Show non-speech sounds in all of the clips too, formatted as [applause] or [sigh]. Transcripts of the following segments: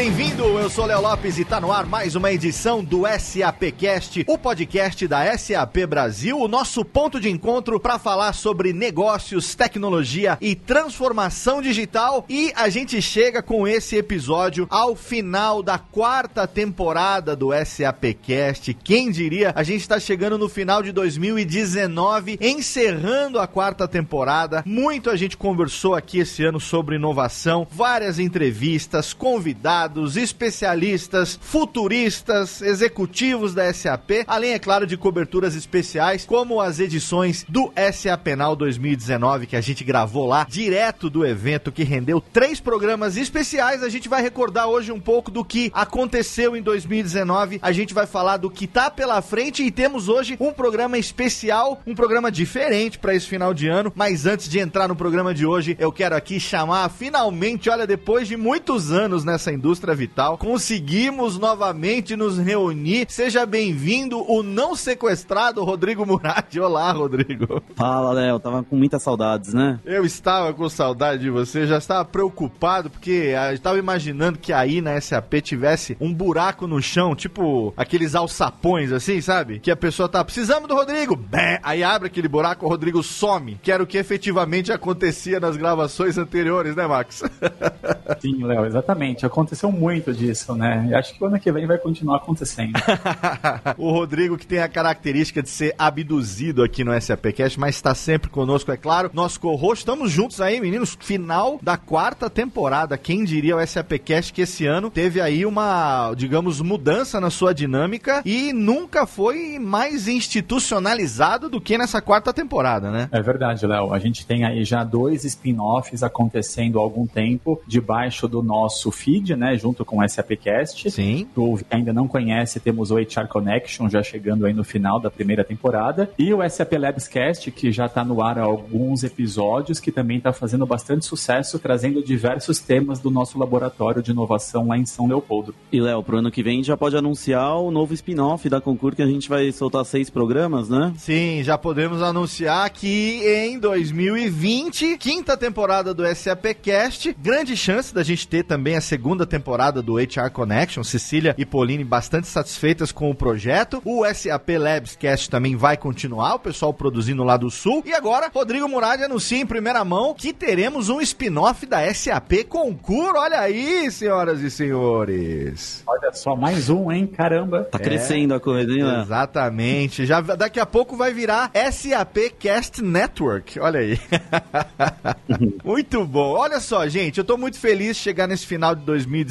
Bem-vindo, eu sou Léo Lopes e tá no ar mais uma edição do SAPcast, o podcast da SAP Brasil, o nosso ponto de encontro para falar sobre negócios, tecnologia e transformação digital. E a gente chega com esse episódio ao final da quarta temporada do SAPcast. Quem diria? A gente está chegando no final de 2019, encerrando a quarta temporada. Muito a gente conversou aqui esse ano sobre inovação, várias entrevistas, convidados convidados, especialistas, futuristas, executivos da SAP, além, é claro, de coberturas especiais, como as edições do SAP Penal 2019, que a gente gravou lá, direto do evento, que rendeu três programas especiais. A gente vai recordar hoje um pouco do que aconteceu em 2019, a gente vai falar do que tá pela frente e temos hoje um programa especial, um programa diferente para esse final de ano. Mas antes de entrar no programa de hoje, eu quero aqui chamar finalmente, olha, depois de muitos anos nessa nessa indústria vital. Conseguimos novamente nos reunir. Seja bem-vindo o não sequestrado Rodrigo Murad. Olá, Rodrigo. Fala, Léo. Tava com muitas saudades, né? Eu estava com saudade de você, já estava preocupado porque eu estava imaginando que aí na SAP tivesse um buraco no chão, tipo aqueles alçapões assim, sabe? Que a pessoa tá precisando do Rodrigo, Bem, aí abre aquele buraco, o Rodrigo some, que era o que efetivamente acontecia nas gravações anteriores, né, Max? [laughs] Sim, Léo, exatamente aconteceu muito disso, né? E acho que o ano que vem vai continuar acontecendo. [laughs] o Rodrigo, que tem a característica de ser abduzido aqui no SAPcast, mas está sempre conosco, é claro. Nosso co-host, estamos juntos aí, meninos. Final da quarta temporada. Quem diria o SAPcast que esse ano teve aí uma, digamos, mudança na sua dinâmica e nunca foi mais institucionalizado do que nessa quarta temporada, né? É verdade, Léo. A gente tem aí já dois spin-offs acontecendo há algum tempo debaixo do nosso feed, né, junto com o SAPcast. Sim. Tu ainda não conhece, temos o HR Connection já chegando aí no final da primeira temporada. E o SAP Labs Cast, que já está no ar há alguns episódios, que também está fazendo bastante sucesso, trazendo diversos temas do nosso laboratório de inovação lá em São Leopoldo. E, Léo, pro ano que vem já pode anunciar o novo spin-off da Concur, que a gente vai soltar seis programas, né? Sim, já podemos anunciar que em 2020, quinta temporada do SAPcast, grande chance da gente ter também a segunda segunda temporada do HR Connection. Cecília e Pauline bastante satisfeitas com o projeto. O SAP Labs Cast também vai continuar, o pessoal produzindo lá do Sul. E agora, Rodrigo Murad anuncia em primeira mão que teremos um spin-off da SAP Concur. Olha aí, senhoras e senhores. Olha só, mais um, hein? Caramba. Tá é, crescendo a coisa, hein? Exatamente. Já daqui a pouco vai virar SAP Cast Network. Olha aí. [laughs] [laughs] muito bom. Olha só, gente, eu tô muito feliz de chegar nesse final de 2019,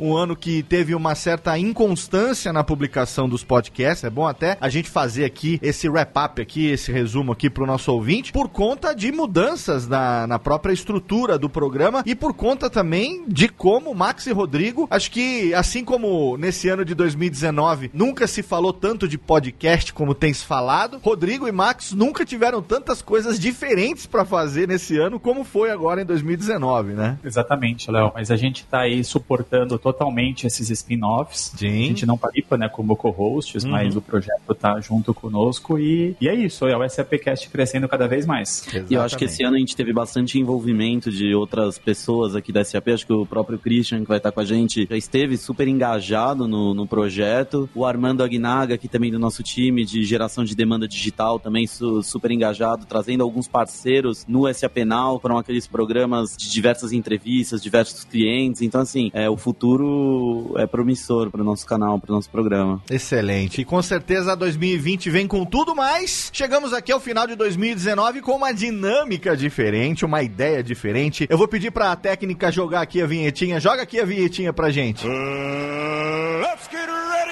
um ano que teve uma certa inconstância na publicação dos podcasts. É bom até a gente fazer aqui esse wrap-up aqui, esse resumo aqui pro nosso ouvinte, por conta de mudanças na, na própria estrutura do programa e por conta também de como Max e Rodrigo, acho que assim como nesse ano de 2019 nunca se falou tanto de podcast como tem se falado, Rodrigo e Max nunca tiveram tantas coisas diferentes para fazer nesse ano como foi agora em 2019, né? Exatamente, Léo. Mas a gente tá aí aí suportando totalmente esses spin-offs. A gente não participa, né, como co-hosts, uhum. mas o projeto tá junto conosco e, e é isso, é o SAPcast crescendo cada vez mais. Exatamente. E eu acho que esse ano a gente teve bastante envolvimento de outras pessoas aqui da SAP, acho que o próprio Christian, que vai estar com a gente, já esteve super engajado no, no projeto. O Armando Agnaga, aqui também do nosso time de geração de demanda digital, também su, super engajado, trazendo alguns parceiros no SAP Now, foram aqueles programas de diversas entrevistas, diversos clientes, então assim, é, o futuro é promissor para o nosso canal, para o nosso programa. Excelente. E com certeza 2020 vem com tudo mais. Chegamos aqui ao final de 2019 com uma dinâmica diferente, uma ideia diferente. Eu vou pedir para a técnica jogar aqui a vinhetinha. Joga aqui a vinhetinha pra gente. Uh, let's get ready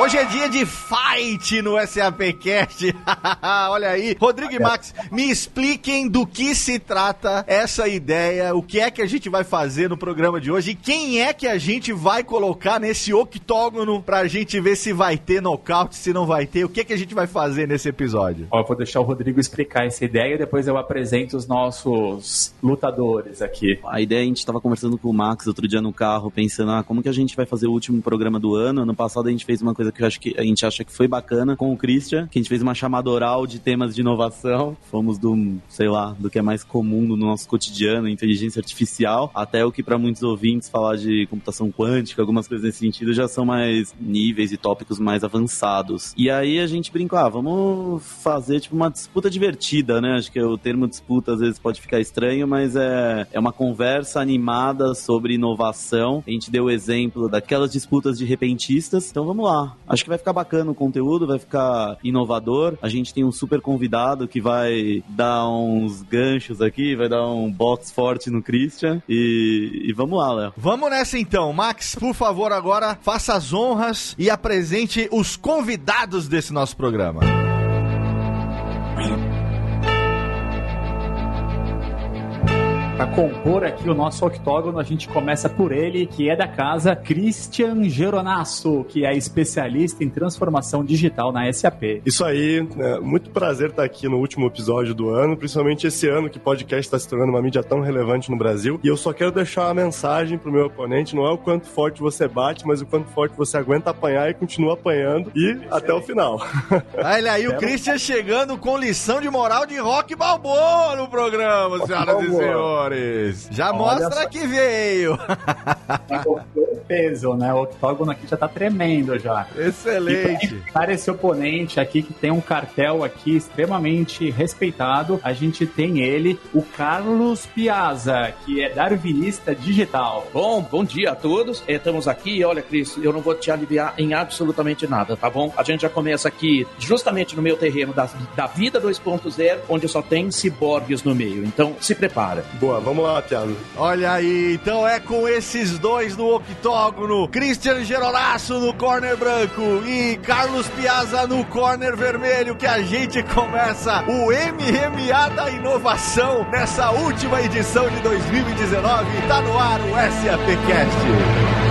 Hoje é dia de fight no SAPcast. [laughs] Olha aí. Rodrigo e Max, me expliquem do que se trata essa ideia, o que é que a gente vai fazer no programa de hoje e quem é que a gente vai colocar nesse octógono pra gente ver se vai ter nocaute, se não vai ter. O que é que a gente vai fazer nesse episódio? Ó, eu vou deixar o Rodrigo explicar essa ideia e depois eu apresento os nossos lutadores aqui. A ideia, a gente tava conversando com o Max outro dia no carro, pensando, ah, como que a gente vai fazer o último programa do ano? Ano passado a gente fez uma coisa que eu acho que a gente acha que foi bacana com o Christian, que a gente fez uma chamada oral de temas de inovação. Fomos do, sei lá, do que é mais comum no nosso cotidiano, inteligência artificial, até o que para muitos ouvintes falar de computação quântica, algumas coisas nesse sentido já são mais níveis e tópicos mais avançados. E aí a gente brincou, ah, vamos fazer tipo uma disputa divertida, né? Acho que o termo disputa às vezes pode ficar estranho, mas é, é uma conversa animada sobre inovação. A gente deu o exemplo daquelas disputas de repentistas. Então vamos lá. Acho que vai ficar bacana o conteúdo, vai ficar inovador. A gente tem um super convidado que vai dar uns ganchos aqui, vai dar um box forte no Christian. E, e vamos lá, Léo. Vamos nessa então. Max, por favor, agora faça as honras e apresente os convidados desse nosso programa. Para compor aqui o nosso octógono, a gente começa por ele, que é da casa Christian Geronasso, que é especialista em transformação digital na SAP. Isso aí, é muito prazer estar aqui no último episódio do ano, principalmente esse ano que o podcast está se tornando uma mídia tão relevante no Brasil. E eu só quero deixar uma mensagem pro meu oponente: não é o quanto forte você bate, mas o quanto forte você aguenta apanhar e continua apanhando e até o final. Olha aí, o [laughs] Christian chegando com lição de moral de rock balboa no programa, senhoras e senhores. Já Olha mostra só. que veio. o peso, né? O octógono aqui já tá tremendo já. Excelente. Para esse oponente aqui que tem um cartel aqui extremamente respeitado, a gente tem ele, o Carlos Piazza, que é darwinista digital. Bom, bom dia a todos. Estamos aqui. Olha, Cris, eu não vou te aliviar em absolutamente nada, tá bom? A gente já começa aqui justamente no meu terreno da, da vida 2.0, onde só tem ciborgues no meio. Então, se prepara. Boa, vamos lá, Thiago. Olha aí, então é com esses dois no octógono, Christian Geronasso no corner branco e Carlos Piazza no corner vermelho que a gente começa o MMA da inovação nessa última edição de 2019. Tá no ar o SAPcast.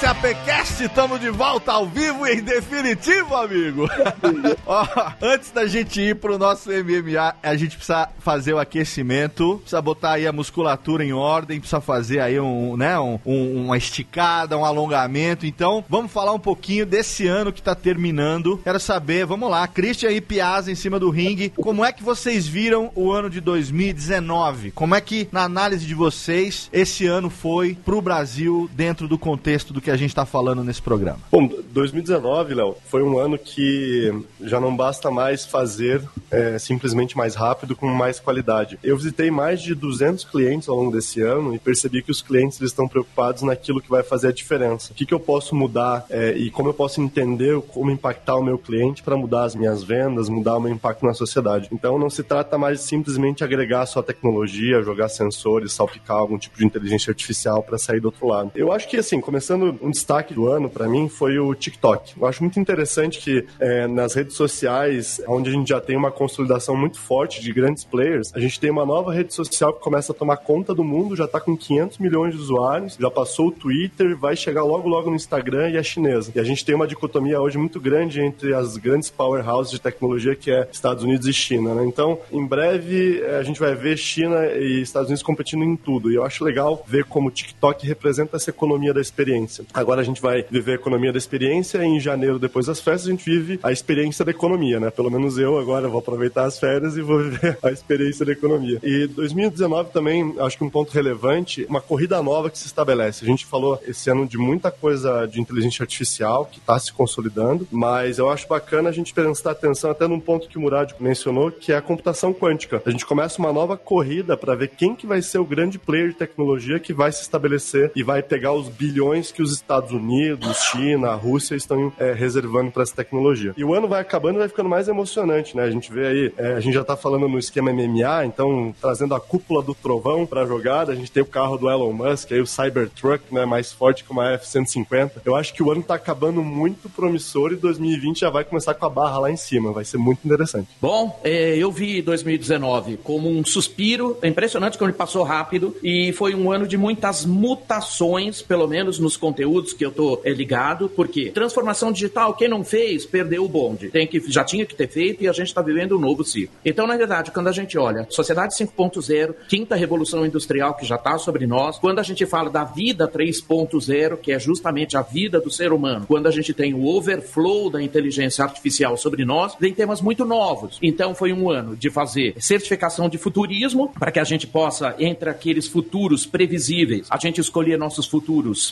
SAPcast, estamos de volta ao vivo e em definitivo, amigo. [laughs] Ó, antes da gente ir pro nosso MMA, a gente precisa fazer o aquecimento, precisa botar aí a musculatura em ordem, precisa fazer aí um, né, um, um- uma esticada, um alongamento. Então, vamos falar um pouquinho desse ano que tá terminando. Quero saber, vamos lá, Christian e Piazza em cima do ringue, como é que vocês viram o ano de 2019? Como é que, na análise de vocês, esse ano foi pro Brasil dentro do contexto do que a gente tá falando nesse programa? Bom, 2019, Léo, foi um ano que já não basta mais fazer é, simplesmente mais rápido com mais qualidade. Eu visitei mais de 200 clientes ao longo desse ano e percebi que os clientes eles estão preocupados naquilo que vai fazer a diferença. O que, que eu posso mudar é, e como eu posso entender como impactar o meu cliente para mudar as minhas vendas, mudar o meu impacto na sociedade. Então não se trata mais de simplesmente agregar só tecnologia, jogar sensores, salpicar algum tipo de inteligência artificial para sair do outro lado. Eu acho que assim, começando um destaque do ano para mim foi o TikTok. Eu acho muito interessante que é, nas redes sociais, onde a gente já tem uma consolidação muito forte de grandes players, a gente tem uma nova rede social que começa a tomar conta do mundo, já está com 500 milhões de usuários, já passou o Twitter, vai chegar logo logo no Instagram e a chinesa. E a gente tem uma dicotomia hoje muito grande entre as grandes powerhouses de tecnologia que é Estados Unidos e China, né? Então, em breve eh, a gente vai ver China e Estados Unidos competindo em tudo. E eu acho legal ver como o TikTok representa essa economia da experiência. Agora a gente vai viver a economia da experiência em janeiro, depois das festas, a gente vive a experiência da economia, né? Pelo menos eu agora vou aproveitar as férias e vou [laughs] viver a experiência da economia. E 2019 também, acho que um ponto relevante, uma corrida nova que se estabelece. A gente falou esse ano de muita coisa de inteligência artificial que está se consolidando, mas eu acho bacana a gente prestar atenção até num ponto que o Murad mencionou, que é a computação quântica. A gente começa uma nova corrida para ver quem que vai ser o grande player de tecnologia que vai se estabelecer e vai pegar os bilhões que os Estados Unidos, China, a Rússia estão é, reservando para essa tecnologia. E o ano vai acabando e vai ficando mais emocionante, né? A gente vê aí, é, a gente já tá falando no esquema MMA, então trazendo a cúpula do trovão para jogada, a gente tem o carro do Elon Musk, aí o Cybertruck, né, mais forte que uma F-150. Eu acho que o ano tá acabando muito promissor e 2020 já vai começar com a barra lá em cima, vai ser muito interessante. Bom, é, eu vi 2019 como um suspiro, é impressionante como ele passou rápido e foi um ano de muitas mutações, pelo menos nos conteúdos que eu tô é, ligado, porque transformação digital, quem não fez, perdeu o bonde. Tem que, já tinha que ter feito e a gente está vivendo um novo ciclo. Então, na verdade, quando a gente olha sociedade 5.0, quinta revolução industrial que já está sobre nós, quando a gente fala da vida 3.0, que é justamente a vida do ser humano, quando a gente tem o overflow da inteligência artificial sobre nós, vem temas muito novos. Então, foi um ano de fazer certificação de futurismo, para que a gente possa, entre aqueles futuros previsíveis, a gente escolher nossos futuros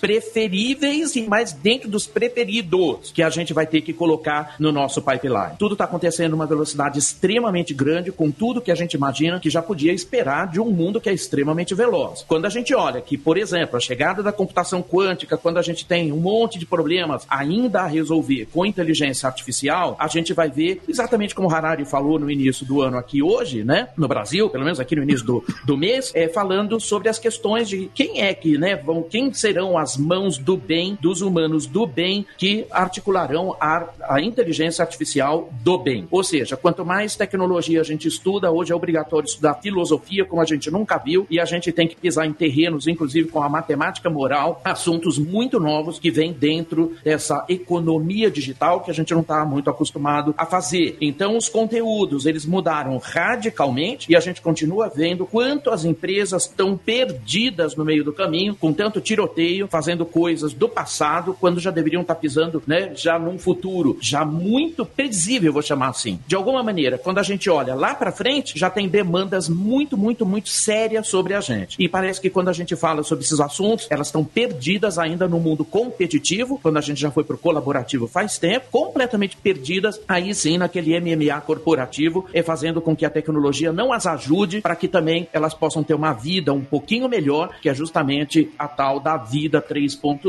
e mais dentro dos preferidos que a gente vai ter que colocar no nosso pipeline. Tudo está acontecendo numa velocidade extremamente grande, com tudo que a gente imagina que já podia esperar de um mundo que é extremamente veloz. Quando a gente olha que, por exemplo, a chegada da computação quântica, quando a gente tem um monte de problemas ainda a resolver com inteligência artificial, a gente vai ver exatamente como o Harari falou no início do ano aqui hoje, né? No Brasil, pelo menos aqui no início do, do mês, é, falando sobre as questões de quem é que, né, vão, quem serão as mãos do bem, dos humanos do bem, que articularão a, a inteligência artificial do bem. Ou seja, quanto mais tecnologia a gente estuda, hoje é obrigatório estudar filosofia como a gente nunca viu, e a gente tem que pisar em terrenos, inclusive com a matemática moral, assuntos muito novos que vêm dentro dessa economia digital que a gente não está muito acostumado a fazer. Então, os conteúdos, eles mudaram radicalmente e a gente continua vendo quanto as empresas estão perdidas no meio do caminho, com tanto tiroteio, fazendo coisas do passado, quando já deveriam estar pisando, né, já num futuro já muito previsível, vou chamar assim. De alguma maneira, quando a gente olha lá para frente, já tem demandas muito, muito, muito sérias sobre a gente. E parece que quando a gente fala sobre esses assuntos, elas estão perdidas ainda no mundo competitivo, quando a gente já foi pro colaborativo faz tempo, completamente perdidas aí sim naquele MMA corporativo, é fazendo com que a tecnologia não as ajude para que também elas possam ter uma vida um pouquinho melhor, que é justamente a tal da vida 3.0,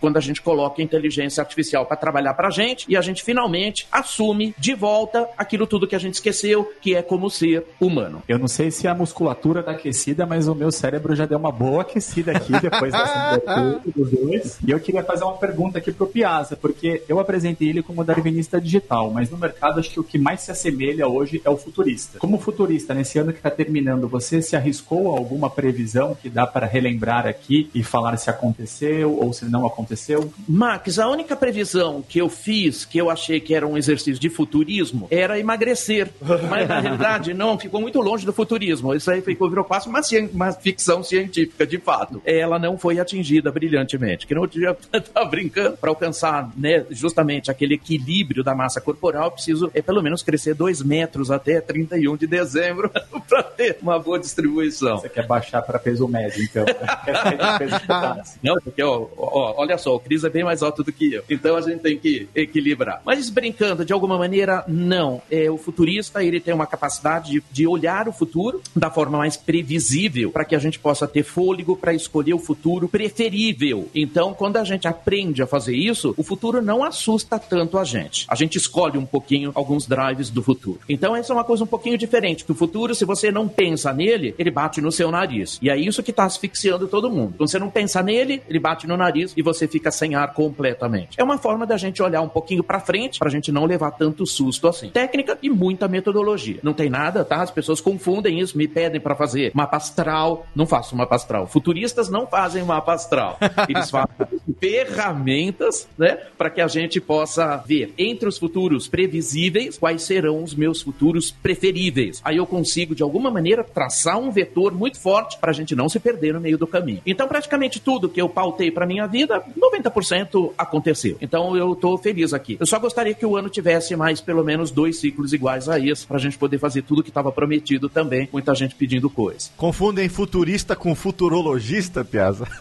quando a gente coloca a inteligência artificial para trabalhar para a gente e a gente finalmente assume de volta aquilo tudo que a gente esqueceu, que é como ser humano. Eu não sei se a musculatura tá aquecida, mas o meu cérebro já deu uma boa aquecida aqui depois dessa [laughs] dos dois. E eu queria fazer uma pergunta aqui pro Piazza, porque eu apresentei ele como darwinista digital, mas no mercado acho que o que mais se assemelha hoje é o futurista. Como futurista, nesse ano que está terminando, você se arriscou a alguma previsão que dá para relembrar aqui e falar se aconteceu ou se não aconteceu? Max, a única previsão que eu fiz, que eu achei que era um exercício de futurismo, era emagrecer. Mas na realidade, não, ficou muito longe do futurismo. Isso aí ficou, virou quase uma, uma ficção científica, de fato. Ela não foi atingida brilhantemente. Que dia [laughs] eu estava brincando, para alcançar né, justamente aquele equilíbrio da massa corporal, eu preciso é, pelo menos crescer dois metros até 31 de dezembro [laughs] para ter uma boa distribuição. Você quer baixar para peso médio, então? [laughs] não, porque ó, ó, olha só, o Cris é bem mais alto do que eu. Então a gente tem que equilibrar. Mas brincando, de alguma maneira, não. É, o futurista ele tem uma capacidade de, de olhar o futuro da forma mais previsível para que a gente possa ter fôlego para escolher o futuro preferível. Então, quando a gente aprende a fazer isso, o futuro não assusta tanto a gente. A gente escolhe um pouquinho alguns drives do futuro. Então, essa é uma coisa um pouquinho diferente. Que o futuro, se você não pensa nele, ele bate no seu nariz. E é isso que está asfixiando todo mundo. Quando você não pensa nele, ele bate no nariz e você fica sem ar completamente. É uma forma da gente olhar um pouquinho para frente para a gente não levar tanto susto assim. Técnica e muita metodologia. Não tem nada, tá? As pessoas confundem isso, me pedem para fazer mapa astral. Não faço mapa astral. Futuristas não fazem mapa astral. [laughs] Eles fazem ferramentas, né, para que a gente possa ver entre os futuros previsíveis quais serão os meus futuros preferíveis. Aí eu consigo de alguma maneira traçar um vetor muito forte para a gente não se perder no meio do caminho. Então praticamente tudo que eu pautei para minha vida, 90% aconteceu. Então eu tô feliz aqui. Eu só gostaria que o ano tivesse mais pelo menos dois ciclos iguais a esse para a gente poder fazer tudo que estava prometido também. Muita gente pedindo coisa. Confundem futurista com futurologista, Piazza? [laughs]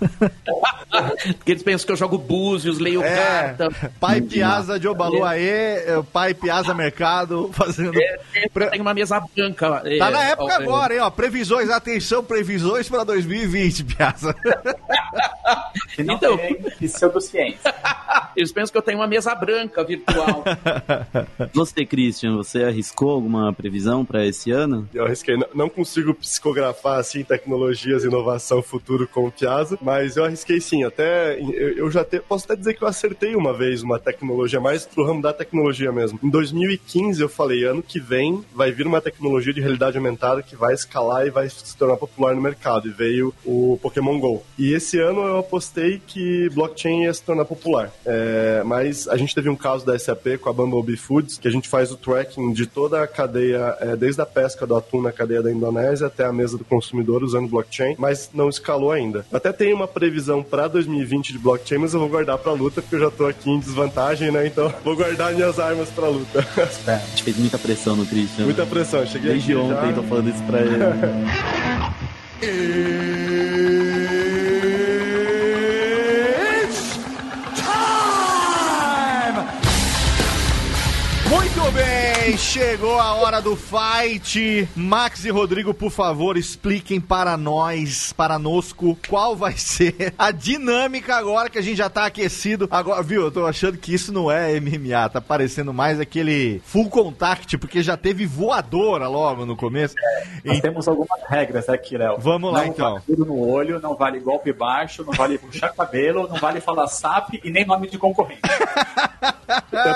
Porque eles pensam que eu jogo búzios, leio É, carta. pai Piazza de Obaluaê, é, pai Piazza Mercado, [laughs] fazendo... Pre- Tem uma mesa branca. é, Tá na época é, agora, hein, ó, previsões, atenção, previsões para 2020, Piazza. [laughs] Então- tem pseudociência. [laughs] Eles pensam que eu tenho uma mesa branca virtual. [laughs] Você, Christian, você arriscou alguma previsão para esse ano? Eu arrisquei, não, não consigo psicografar assim tecnologias, inovação, futuro com o Piazza, mas eu arrisquei sim. Até eu, eu já te- posso até dizer que eu acertei uma vez uma tecnologia mais pro ramo da tecnologia mesmo. Em 2015 eu falei, ano que vem vai vir uma tecnologia de realidade aumentada que vai escalar e vai se tornar popular no mercado. E veio o Pokémon Go. E esse ano eu apostei que blockchain ia se tornar popular. É, mas a gente teve um caso da SAP com a Bumblebee Foods, que a gente faz o tracking de toda a cadeia, é, desde a pesca do atum na cadeia da Indonésia até a mesa do consumidor usando blockchain, mas não escalou ainda. Até tem uma previsão para 2020 de blockchain, mas eu vou guardar para luta porque eu já tô aqui em desvantagem, né? Então vou guardar minhas armas para luta. [laughs] A gente fez muita pressão no Christian. Muita pressão. Cheguei Desde aqui ontem já... tô falando isso pra ele. [laughs] chegou a hora do fight. Max e Rodrigo, por favor, expliquem para nós, para nosco, qual vai [laughs] ser a dinâmica agora que a gente já tá aquecido. Agora, viu, eu tô achando que isso não é MMA, tá parecendo mais aquele full contact, porque já teve voadora logo no começo. Nós E- temos algumas regras aqui, Léo. Vamos lá, não então. Vale tudo no olho, não vale golpe baixo, não vale puxar [laughs] cabelo, não vale falar SAP e nem nome de concorrente. [laughs] Até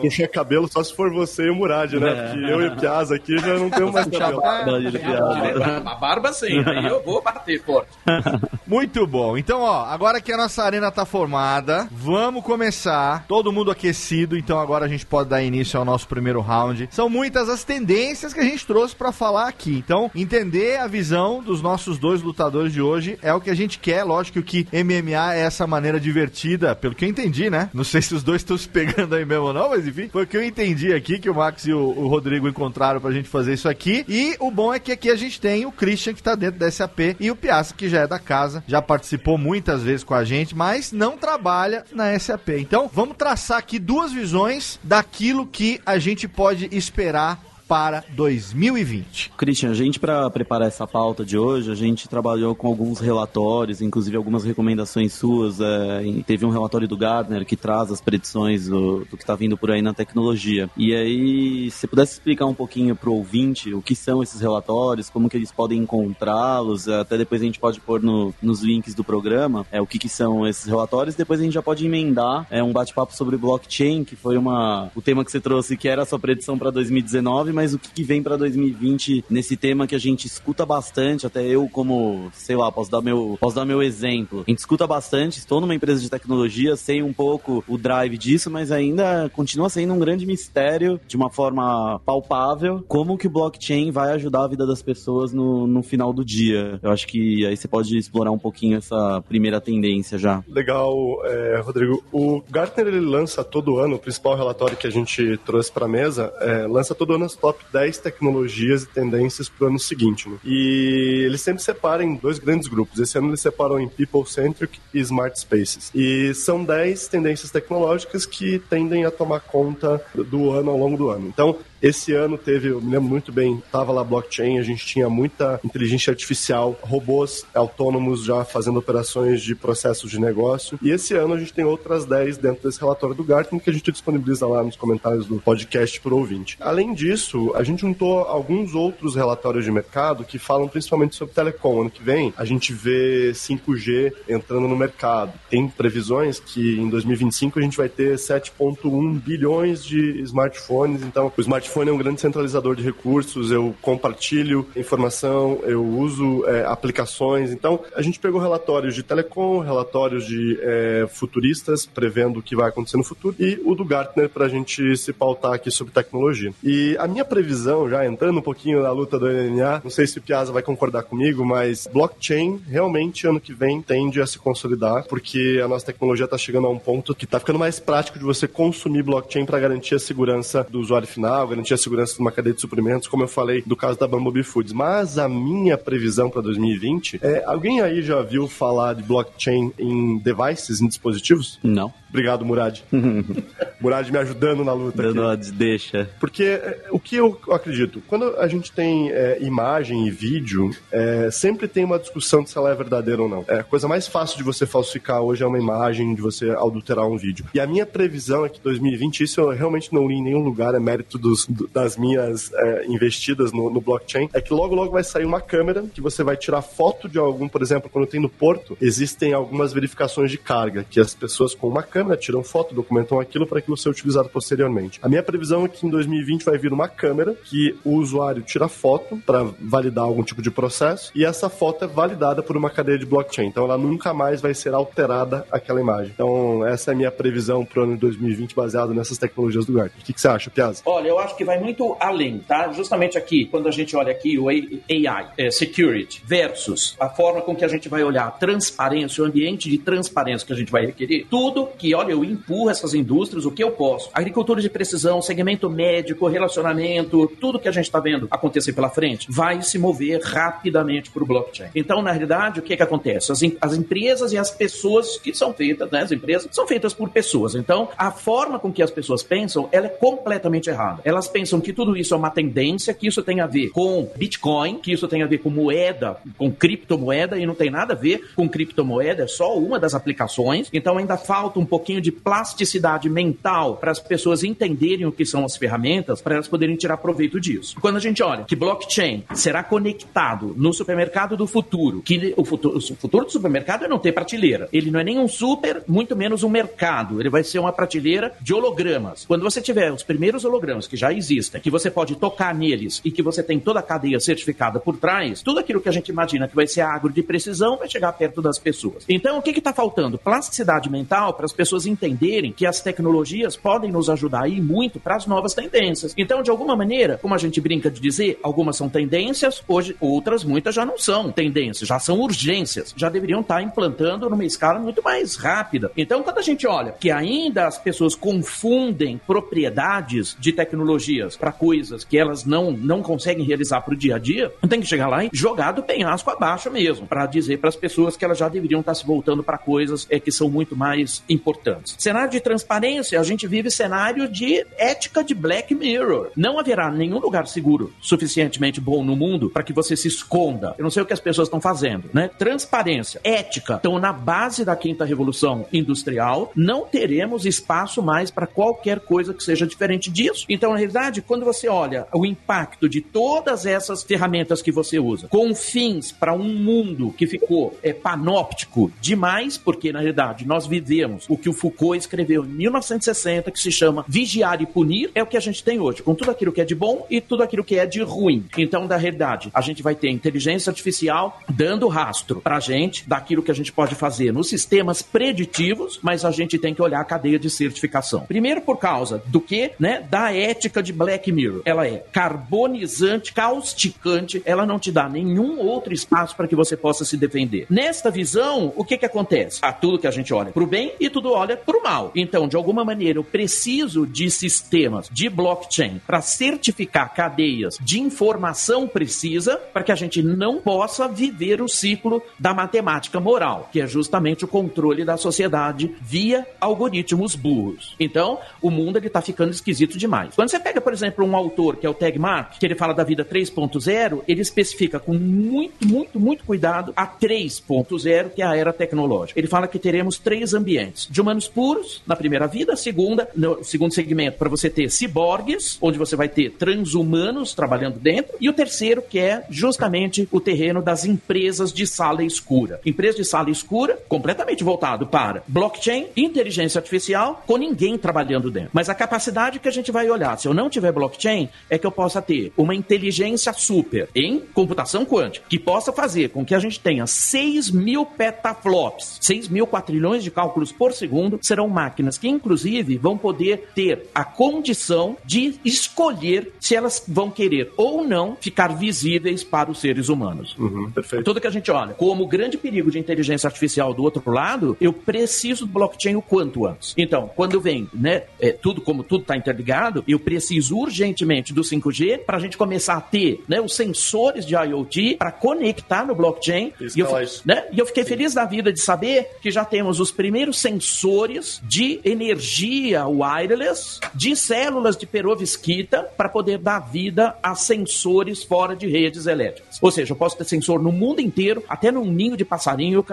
puxei cabelo só se for você e o Murad, né? Porque eu e o Piazza aqui já não temos mais cabelo. a barba de piada. A barba sim, aí eu vou bater forte. [laughs] Muito bom. Então, ó, agora que a nossa arena tá formada, vamos começar. Todo mundo aquecido, então agora a gente pode dar início ao nosso primeiro round. São muitas as tendências que a gente trouxe pra falar aqui. Então, entender a visão dos nossos dois lutadores de hoje é o que a gente quer. Lógico que MMA é essa maneira divertida, pelo que eu entendi, né? Não sei se os dois estão se pegando aí mesmo ou não, mas enfim, foi o que eu entendi aqui que o Max e o, o Rodrigo encontraram pra gente fazer isso aqui. E o bom é que aqui a gente tem o Christian que tá dentro da SAP e o Piazza que já é da casa, já participou muitas vezes com a gente, mas não trabalha na SAP. Então, vamos traçar aqui duas visões daquilo que a gente pode esperar para 2020. Christian, a gente, para preparar essa pauta de hoje, a gente trabalhou com alguns relatórios, inclusive algumas recomendações suas. é, teve um relatório do Gardner que traz as predições do, do que está vindo por aí na tecnologia. E aí, se pudesse explicar um pouquinho para o ouvinte o que são esses relatórios, como que eles podem encontrá-los, é, até depois a gente pode pôr no- nos links do programa é, o que, que são esses relatórios. Depois a gente já pode emendar é, um bate-papo sobre blockchain, que foi uma, o tema que você trouxe, que era a sua predição para 2019, mas o que, vem para 2020 nesse tema que a gente escuta bastante, até eu como, sei lá, posso dar meu, posso dar meu exemplo. A gente escuta bastante, estou numa empresa de tecnologia, sei um pouco o drive disso, mas ainda continua sendo um grande mistério, de uma forma palpável, como que o blockchain vai ajudar a vida das pessoas no, no final do dia. Eu acho que aí você pode explorar um pouquinho essa primeira tendência já. Legal, é, Rodrigo. O Gartner ele lança todo ano, o principal relatório que a gente trouxe para a mesa, é, lança todo ano as top 10 tecnologias e tendências para o ano seguinte. né? E ele sempre separa em dois grandes grupos. Esse ano eles separam em People-Centric e Smart Spaces. E são 10 tendências tecnológicas que tendem a tomar conta do ano ao longo do ano. Então, esse ano teve, eu me lembro muito bem, tava lá blockchain, a gente tinha muita inteligência artificial, robôs autônomos já fazendo operações de processos de negócio. E esse ano a gente tem outras 10 dentro desse relatório do Gartner que a gente disponibiliza lá nos comentários do podcast para o ouvinte. Além disso, a gente juntou alguns outros relatórios de mercado que falam principalmente sobre telecom. Ano que vem a gente vê 5G entrando no mercado. Tem previsões que em 2025 a gente vai ter 7,1 bilhões de smartphones. Então, o smartphone é um grande centralizador de recursos. Eu compartilho informação, eu uso é, aplicações. Então, a gente pegou relatórios de telecom, relatórios de é, futuristas prevendo o que vai acontecer no futuro e o do Gartner para a gente se pautar aqui sobre tecnologia. E a minha previsão, já entrando um pouquinho na luta do MMA, não sei se o Piazza vai concordar comigo, mas blockchain realmente ano que vem tende a se consolidar, porque a nossa tecnologia está chegando a um ponto que está ficando mais prático de você consumir blockchain para garantir a segurança do usuário final, garantir a segurança de uma cadeia de suprimentos, como eu falei do caso da Bumblebee Foods. Mas a minha previsão para 2020 é: alguém aí já viu falar de blockchain em devices, em dispositivos? Não. Obrigado, Murad. [laughs] Murad me ajudando na luta. Dando aqui. deixa. Porque é, o que eu acredito, quando a gente tem é, imagem e vídeo, é, sempre tem uma discussão de se ela é verdadeira ou não. É, a coisa mais fácil de você falsificar hoje é uma imagem, de você adulterar um vídeo. E a minha previsão é que 2020, isso eu realmente não li em nenhum lugar, é mérito dos, das minhas é, investidas no, no blockchain, é que logo logo vai sair uma câmera que você vai tirar foto de algum, por exemplo, quando tem no porto, existem algumas verificações de carga, que as pessoas com uma câmera tiram foto, documentam aquilo para aquilo ser utilizado posteriormente. A minha previsão é que em 2020 vai vir uma câmera que o usuário tira foto para validar algum tipo de processo e essa foto é validada por uma cadeia de blockchain. Então ela nunca mais vai ser alterada aquela imagem. Então essa é a minha previsão para o ano de 2020 baseado nessas tecnologias do Gartner. O que, que você acha, Piazza? Olha, eu acho que vai muito além, tá? Justamente aqui, quando a gente olha aqui o AI, é, security, versus a forma com que a gente vai olhar a transparência, o ambiente de transparência que a gente vai requerer, tudo que, olha, eu empurro essas indústrias, o que eu posso. Agricultura de precisão, segmento médico, relacionamento, tudo que a gente está vendo acontecer pela frente, vai se mover rapidamente para o blockchain. Então, na realidade, o que, que acontece? As, as empresas e as pessoas que são feitas, né, as empresas, são feitas por pessoas. Então, a forma com que as pessoas pensam, ela é completamente errada. Elas pensam que tudo isso é uma tendência, que isso tem a ver com Bitcoin, que isso tem a ver com moeda, com criptomoeda, e não tem nada a ver com criptomoeda, é só uma das aplicações. Então, ainda falta um pouquinho de plasticidade mental para as pessoas entenderem o que são as ferramentas, para elas poderem tirar proveito disso. Quando a gente olha que blockchain será conectado no supermercado do futuro, que o futuro, o futuro do supermercado é não ter prateleira. Ele não é nem um super, muito menos um mercado. Ele vai ser uma prateleira de hologramas. Quando você tiver os primeiros hologramas que já existem, que você pode tocar neles e que você tem toda a cadeia certificada por trás, tudo aquilo que a gente imagina que vai ser agro de precisão vai chegar perto das pessoas. Então, o que está faltando? Plasticidade mental para as pessoas entenderem que as tecnologias podem nos ajudar aí muito para as novas tendências. Então, de alguma maneira, como a gente brinca de dizer, algumas são tendências, hoje outras, muitas já não são tendências, já são urgências, já deveriam estar implantando numa escala muito mais rápida. Então, quando a gente olha que ainda as pessoas confundem propriedades de tecnologias para coisas que elas não, não conseguem realizar para o dia a dia, tem que chegar lá e jogar do penhasco abaixo mesmo, para dizer para as pessoas que elas já deveriam estar se voltando para coisas é, que são muito mais importantes. Cenário de transparência, a gente vive cenário de ética de Black Mirror. Não haverá nenhum lugar seguro suficientemente bom no mundo para que você se esconda. Eu não sei o que as pessoas estão fazendo, né? Transparência, ética, estão na base da quinta revolução industrial. Não teremos espaço mais para qualquer coisa que seja diferente disso. Então, realidade, quando você olha o impacto de todas essas ferramentas que você usa, com fins para um mundo que ficou é, panóptico demais, porque na realidade nós vivemos o que o Foucault escreveu em 1960, que se chama Vigiar e Punir, é o que a gente tem hoje, com tudo aquilo que é de bom e tudo aquilo que é de ruim. Então, da realidade, a gente vai ter inteligência artificial dando rastro pra gente daquilo que a gente pode fazer nos sistemas preditivos, mas a gente tem que olhar a cadeia de certificação. Primeiro por causa do que, né, da ética de Black Mirror. Ela é carbonizante, causticante, ela não te dá nenhum outro espaço para que você possa se defender. Nesta visão, o que que acontece? A tudo que a gente olha pro bem e tudo olha pro mal. Então, de alguma maneira, eu preciso de sistemas de blockchain para certificar cadeias de informação precisa para que a gente não possa viver o ciclo da matemática moral, que é justamente o controle da sociedade via algoritmos burros. Então, o mundo ele tá ficando esquisito demais. Quando você pega, por exemplo, um autor que é o Tegmark, que ele fala da vida 3.0, ele especifica com muito, muito, muito cuidado a 3.0, que é a era tecnológica. Ele fala que teremos três ambientes: de humanos puros na primeira vida, segunda, no segundo segmento, para você ter ciborgues, onde você vai ter transhumanos trabalhando dentro, e o terceiro, que é justamente o terreno das empresas de sala escura. Empresa de sala escura, completamente voltado para blockchain, inteligência artificial, com ninguém trabalhando dentro. Mas a capacidade que a gente vai olhar, se eu não tiver blockchain, é que eu possa ter uma inteligência super em computação quântica, que possa fazer com que a gente tenha 6 mil petaflops, 6 mil quatrilhões de cálculos por segundo, serão máquinas que, inclusive, vão poder ter a condição de escolher se elas vão querer ou não ficar visíveis para os seres humanos. Uhum, perfeito. Tudo que a gente olha como grande perigo de inteligência artificial do outro lado, eu preciso do blockchain o quanto antes. Então, quando vem, né, é, tudo como tudo está interligado, eu preciso precisa urgentemente do 5G para a gente começar a ter né, os sensores de IoT para conectar no blockchain. E eu, né, e eu fiquei feliz da vida de saber que já temos os primeiros sensores de energia wireless de células de perovskita para poder dar vida a sensores fora de redes elétricas. Ou seja, eu posso ter sensor no mundo inteiro, até num ninho de passarinho,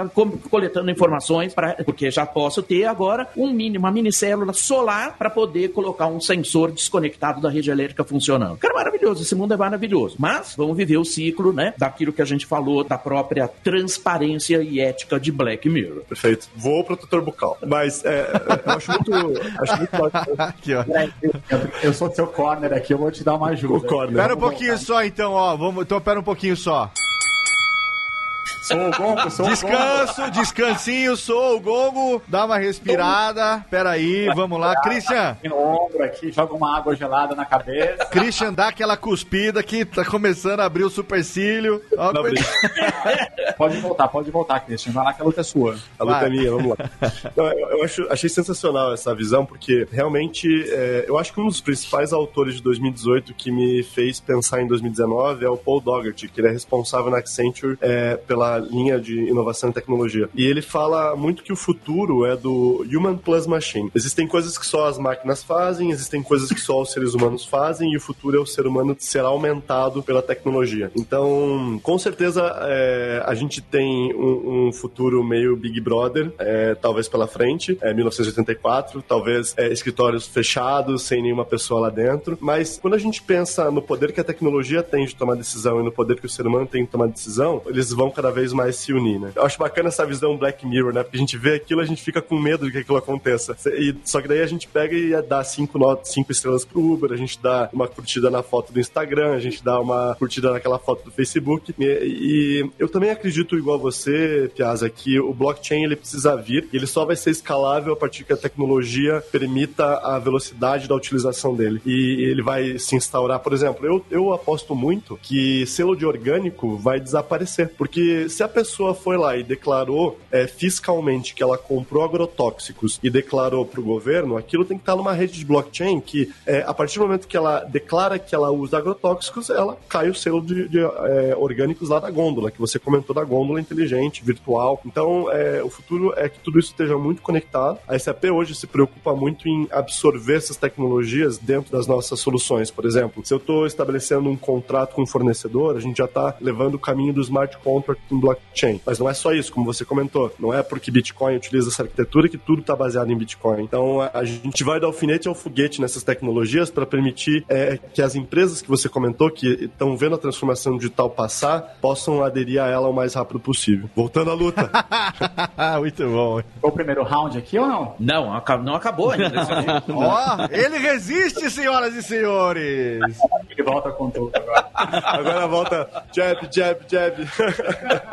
coletando informações, pra, porque já posso ter agora um mini, uma mini célula solar para poder colocar um sensor desconectado da rede elétrica funcionando. Cara, maravilhoso, esse mundo é maravilhoso. Mas vamos viver o ciclo, né, daquilo que a gente falou, da própria transparência e ética de Black Mirror. Perfeito. Vou protetor bucal. Mas é, eu acho muito, acho muito [laughs] aqui, ó. Eu sou seu corner aqui, eu vou te dar uma ajuda. O corner. Espera um pouquinho só, então, ó. Vamos, então, pera um pouquinho só. Sou o gongo, sou Descanso, o gongo. descansinho, sou o gongo. Dá uma respirada. Pera aí, vamos lá. Christian. No ombro aqui, joga uma água gelada na cabeça. Christian, dá aquela cuspida que tá começando a abrir o supercílio. Ó, pode voltar, pode voltar, Christian. Vai lá que a luta é sua. A luta Vai. é minha, vamos lá. Não, eu, eu acho, achei sensacional essa visão, porque realmente é, eu acho que um dos principais autores de 2018 que me fez pensar em 2019 é o Paul Dougherty, que ele é responsável na Accenture é, pela linha de inovação e tecnologia. E ele fala muito que o futuro é do human plus machine. Existem coisas que só as máquinas fazem, existem coisas que só os seres humanos fazem, e o futuro é o ser humano será aumentado pela tecnologia. Então, com certeza, é, a gente tem um, um, futuro meio Big Brother, é, talvez pela frente, é 1984, talvez é, escritórios fechados, sem nenhuma pessoa lá dentro. Mas quando a gente pensa no poder que a tecnologia tem de tomar decisão e no poder que o ser humano tem de tomar decisão, eles vão cada vez vez mais se unir, né? Eu acho bacana essa visão Black Mirror, né? Porque a gente vê aquilo, a gente fica com medo de que aquilo aconteça. E, só que daí a gente pega e dá cinco, notas, cinco estrelas pro Uber, a gente dá uma curtida na foto do Instagram, a gente dá uma curtida naquela foto do Facebook. E, e eu também acredito, igual você, Piazza, que o blockchain ele precisa vir e ele só vai ser escalável a partir que a tecnologia permita a velocidade da utilização dele. E ele vai se instaurar, por exemplo, eu, eu aposto muito que selo de orgânico vai desaparecer, porque se a pessoa foi lá e declarou é, fiscalmente que ela comprou agrotóxicos e declarou para o governo, aquilo tem que estar numa rede de blockchain que, é, a partir do momento que ela declara que ela usa agrotóxicos, ela cai o selo de, de é, orgânicos lá da gôndola, que você comentou da gôndola inteligente, virtual. Então, é, o futuro é que tudo isso esteja muito conectado. A SAP hoje se preocupa muito em absorver essas tecnologias dentro das nossas soluções. Por exemplo, se eu estou estabelecendo um contrato com um fornecedor, a gente já está levando o caminho do smart contract em blockchain. Mas não é só isso, como você comentou. Não é porque Bitcoin utiliza essa arquitetura que tudo está baseado em Bitcoin. Então a gente vai dar alfinete ao foguete nessas tecnologias para permitir é, que as empresas que você comentou, que estão vendo a transformação digital passar, possam aderir a ela o mais rápido possível. Voltando à luta. [laughs] Muito bom. Foi o primeiro round aqui ou não? Não, não acabou ainda. [laughs] Ó, oh, ele resiste, senhoras e senhores. Ele volta com tudo agora. Agora volta jab, jab, jab. [laughs]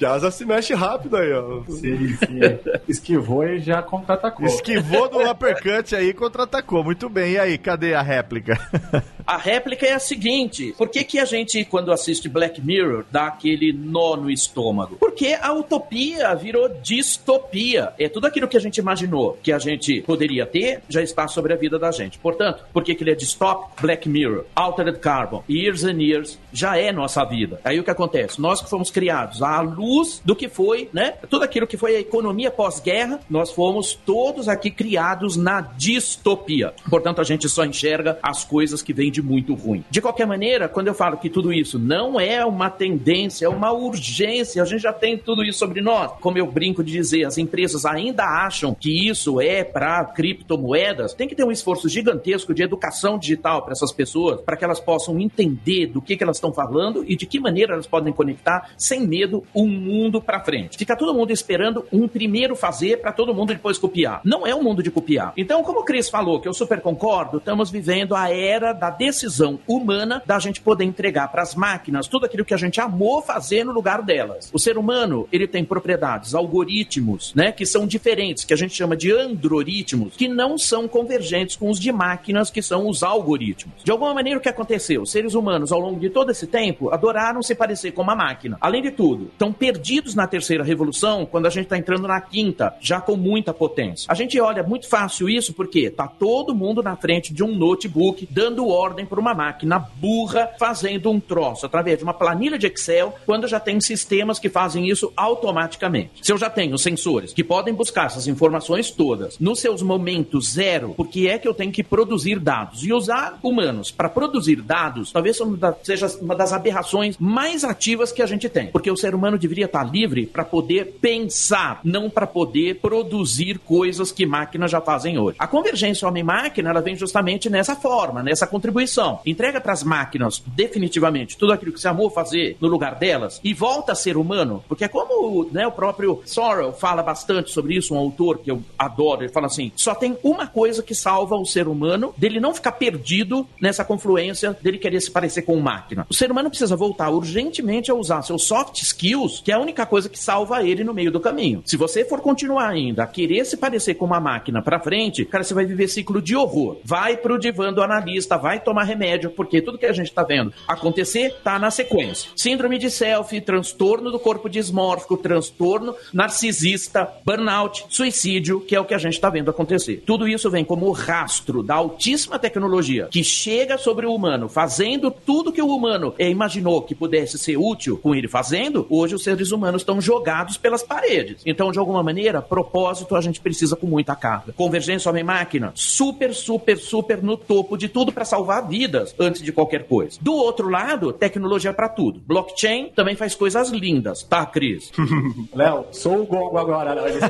Piazza se mexe rápido aí, ó. Sim, sim. Esquivou e já contra-atacou. Esquivou do uppercut aí e contra-atacou. Muito bem. E aí, cadê a réplica? A réplica é a seguinte: por que, que a gente, quando assiste Black Mirror, dá aquele nó no estômago? Porque a utopia virou distopia. É tudo aquilo que a gente imaginou que a gente poderia ter já está sobre a vida da gente. Portanto, por que, que ele é distópico? Black Mirror, Altered Carbon, Years and Years já é nossa vida. Aí o que acontece? Nós que fomos criados à luz do que foi, né? Tudo aquilo que foi a economia pós-guerra, nós fomos todos aqui criados na distopia. Portanto, a gente só enxerga as coisas que vêm de muito ruim. De qualquer maneira, quando eu falo que tudo isso não é uma tendência, é uma urgência, a gente já tem tudo isso sobre nós. Como eu brinco de dizer, as empresas ainda acham que isso é para criptomoedas, tem que ter um esforço gigantesco de educação digital para essas pessoas, para que elas possam entender do que, que elas estão falando e de que maneira elas podem conectar sem medo um mundo para frente. Fica todo mundo esperando um primeiro fazer para todo mundo depois copiar. Não é um mundo de copiar. Então, como o Cris falou, que eu super concordo, estamos vivendo a era da decisão humana da gente poder entregar para as máquinas tudo aquilo que a gente amou fazer no lugar delas. O ser humano, ele tem propriedades, algoritmos, né, que são diferentes, que a gente chama de androritmos, que não são convergentes com os de máquinas, que são os algoritmos. De alguma maneira, o que aconteceu? Seres humanos, ao longo de todo esse tempo, adoraram se parecer com uma máquina. Além de tudo, estão perdidos na terceira revolução, quando a gente está entrando na quinta, já com muita potência. A gente olha muito fácil isso porque tá todo mundo na frente de um notebook dando ordem para uma máquina burra fazendo um troço através de uma planilha de Excel, quando já tem sistemas que fazem isso automaticamente. Se eu já tenho sensores que podem buscar essas informações todas nos seus momentos zero, porque é que eu tenho que produzir dados e usar humanos para produzir dados, talvez seja uma das aberrações mais ativas que a gente tem, porque o ser humano deveria estar livre para poder pensar, não para poder produzir coisas que máquinas já fazem hoje. A convergência homem-máquina ela vem justamente nessa forma, nessa contribuição. Entrega para as máquinas definitivamente tudo aquilo que você amou fazer no lugar delas e volta a ser humano, porque é como né, o próprio Sorrell fala bastante sobre isso, um autor que eu adoro, ele fala assim: só tem uma coisa que salva o ser humano dele não ficar perdido nessa confluência dele querer se parecer com máquina. O ser humano precisa voltar urgentemente a usar seus soft skills, que é a única coisa que salva ele no meio do caminho. Se você for continuar ainda a querer se parecer com uma máquina para frente, cara, você vai viver ciclo de horror. Vai pro divã do analista, vai tomar remédio, porque tudo que a gente tá vendo acontecer tá na sequência. Síndrome de selfie, transtorno do corpo dismórfico, transtorno narcisista, burnout, suicídio, que é o que a gente tá vendo acontecer. Tudo isso vem como rastro da altíssima tecnologia que chega sobre o humano, fazendo tudo que o humano imaginou que pudesse ser útil com ele fazendo, hoje os seres humanos estão jogados pelas paredes. Então, de alguma maneira, propósito a gente precisa com muita carga. Convergência homem-máquina, super, super, super no topo de tudo para salvar vidas antes de qualquer coisa. Do outro lado, tecnologia para tudo. Blockchain também faz coisas lindas, tá, Cris? [laughs] Léo, sou o gongo agora. Né? [laughs]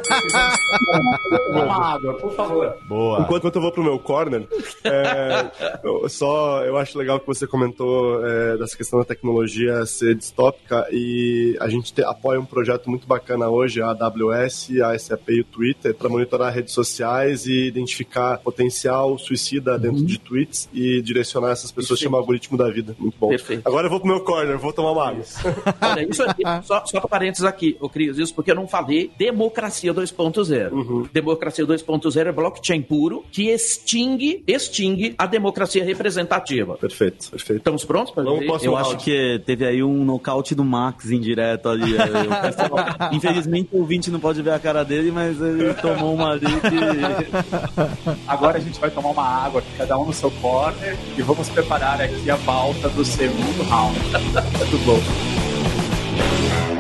Precisam uma água, por favor. Boa. Enquanto, enquanto eu vou pro meu corner, é, [laughs] eu, só eu acho legal que você comentou é, dessa questão da tecnologia ser distópica e a gente te, apoia um projeto muito bacana hoje, a AWS, a SAP e o Twitter, para monitorar redes sociais e identificar potencial suicida dentro uhum. de tweets e direcionar essas pessoas, chama algoritmo da vida. Muito bom. Perfeito. Agora eu vou pro meu corner, vou tomar uma água. [laughs] Olha, isso aqui, só, só parênteses aqui, ô Cris, isso porque eu não falei democracia 2.0. Uhum. Democracia 2.0 é blockchain puro que extingue, extingue a democracia representativa. Perfeito, perfeito. Estamos prontos para ver? Eu acho que teve aí um nocaute do Max indireto ali. É, [laughs] infelizmente o ouvinte não pode ver a cara dele, mas ele tomou uma ali que... Agora a gente vai tomar uma água cada um no seu corner, e vamos preparar aqui a pauta do segundo round. [laughs] Muito bom.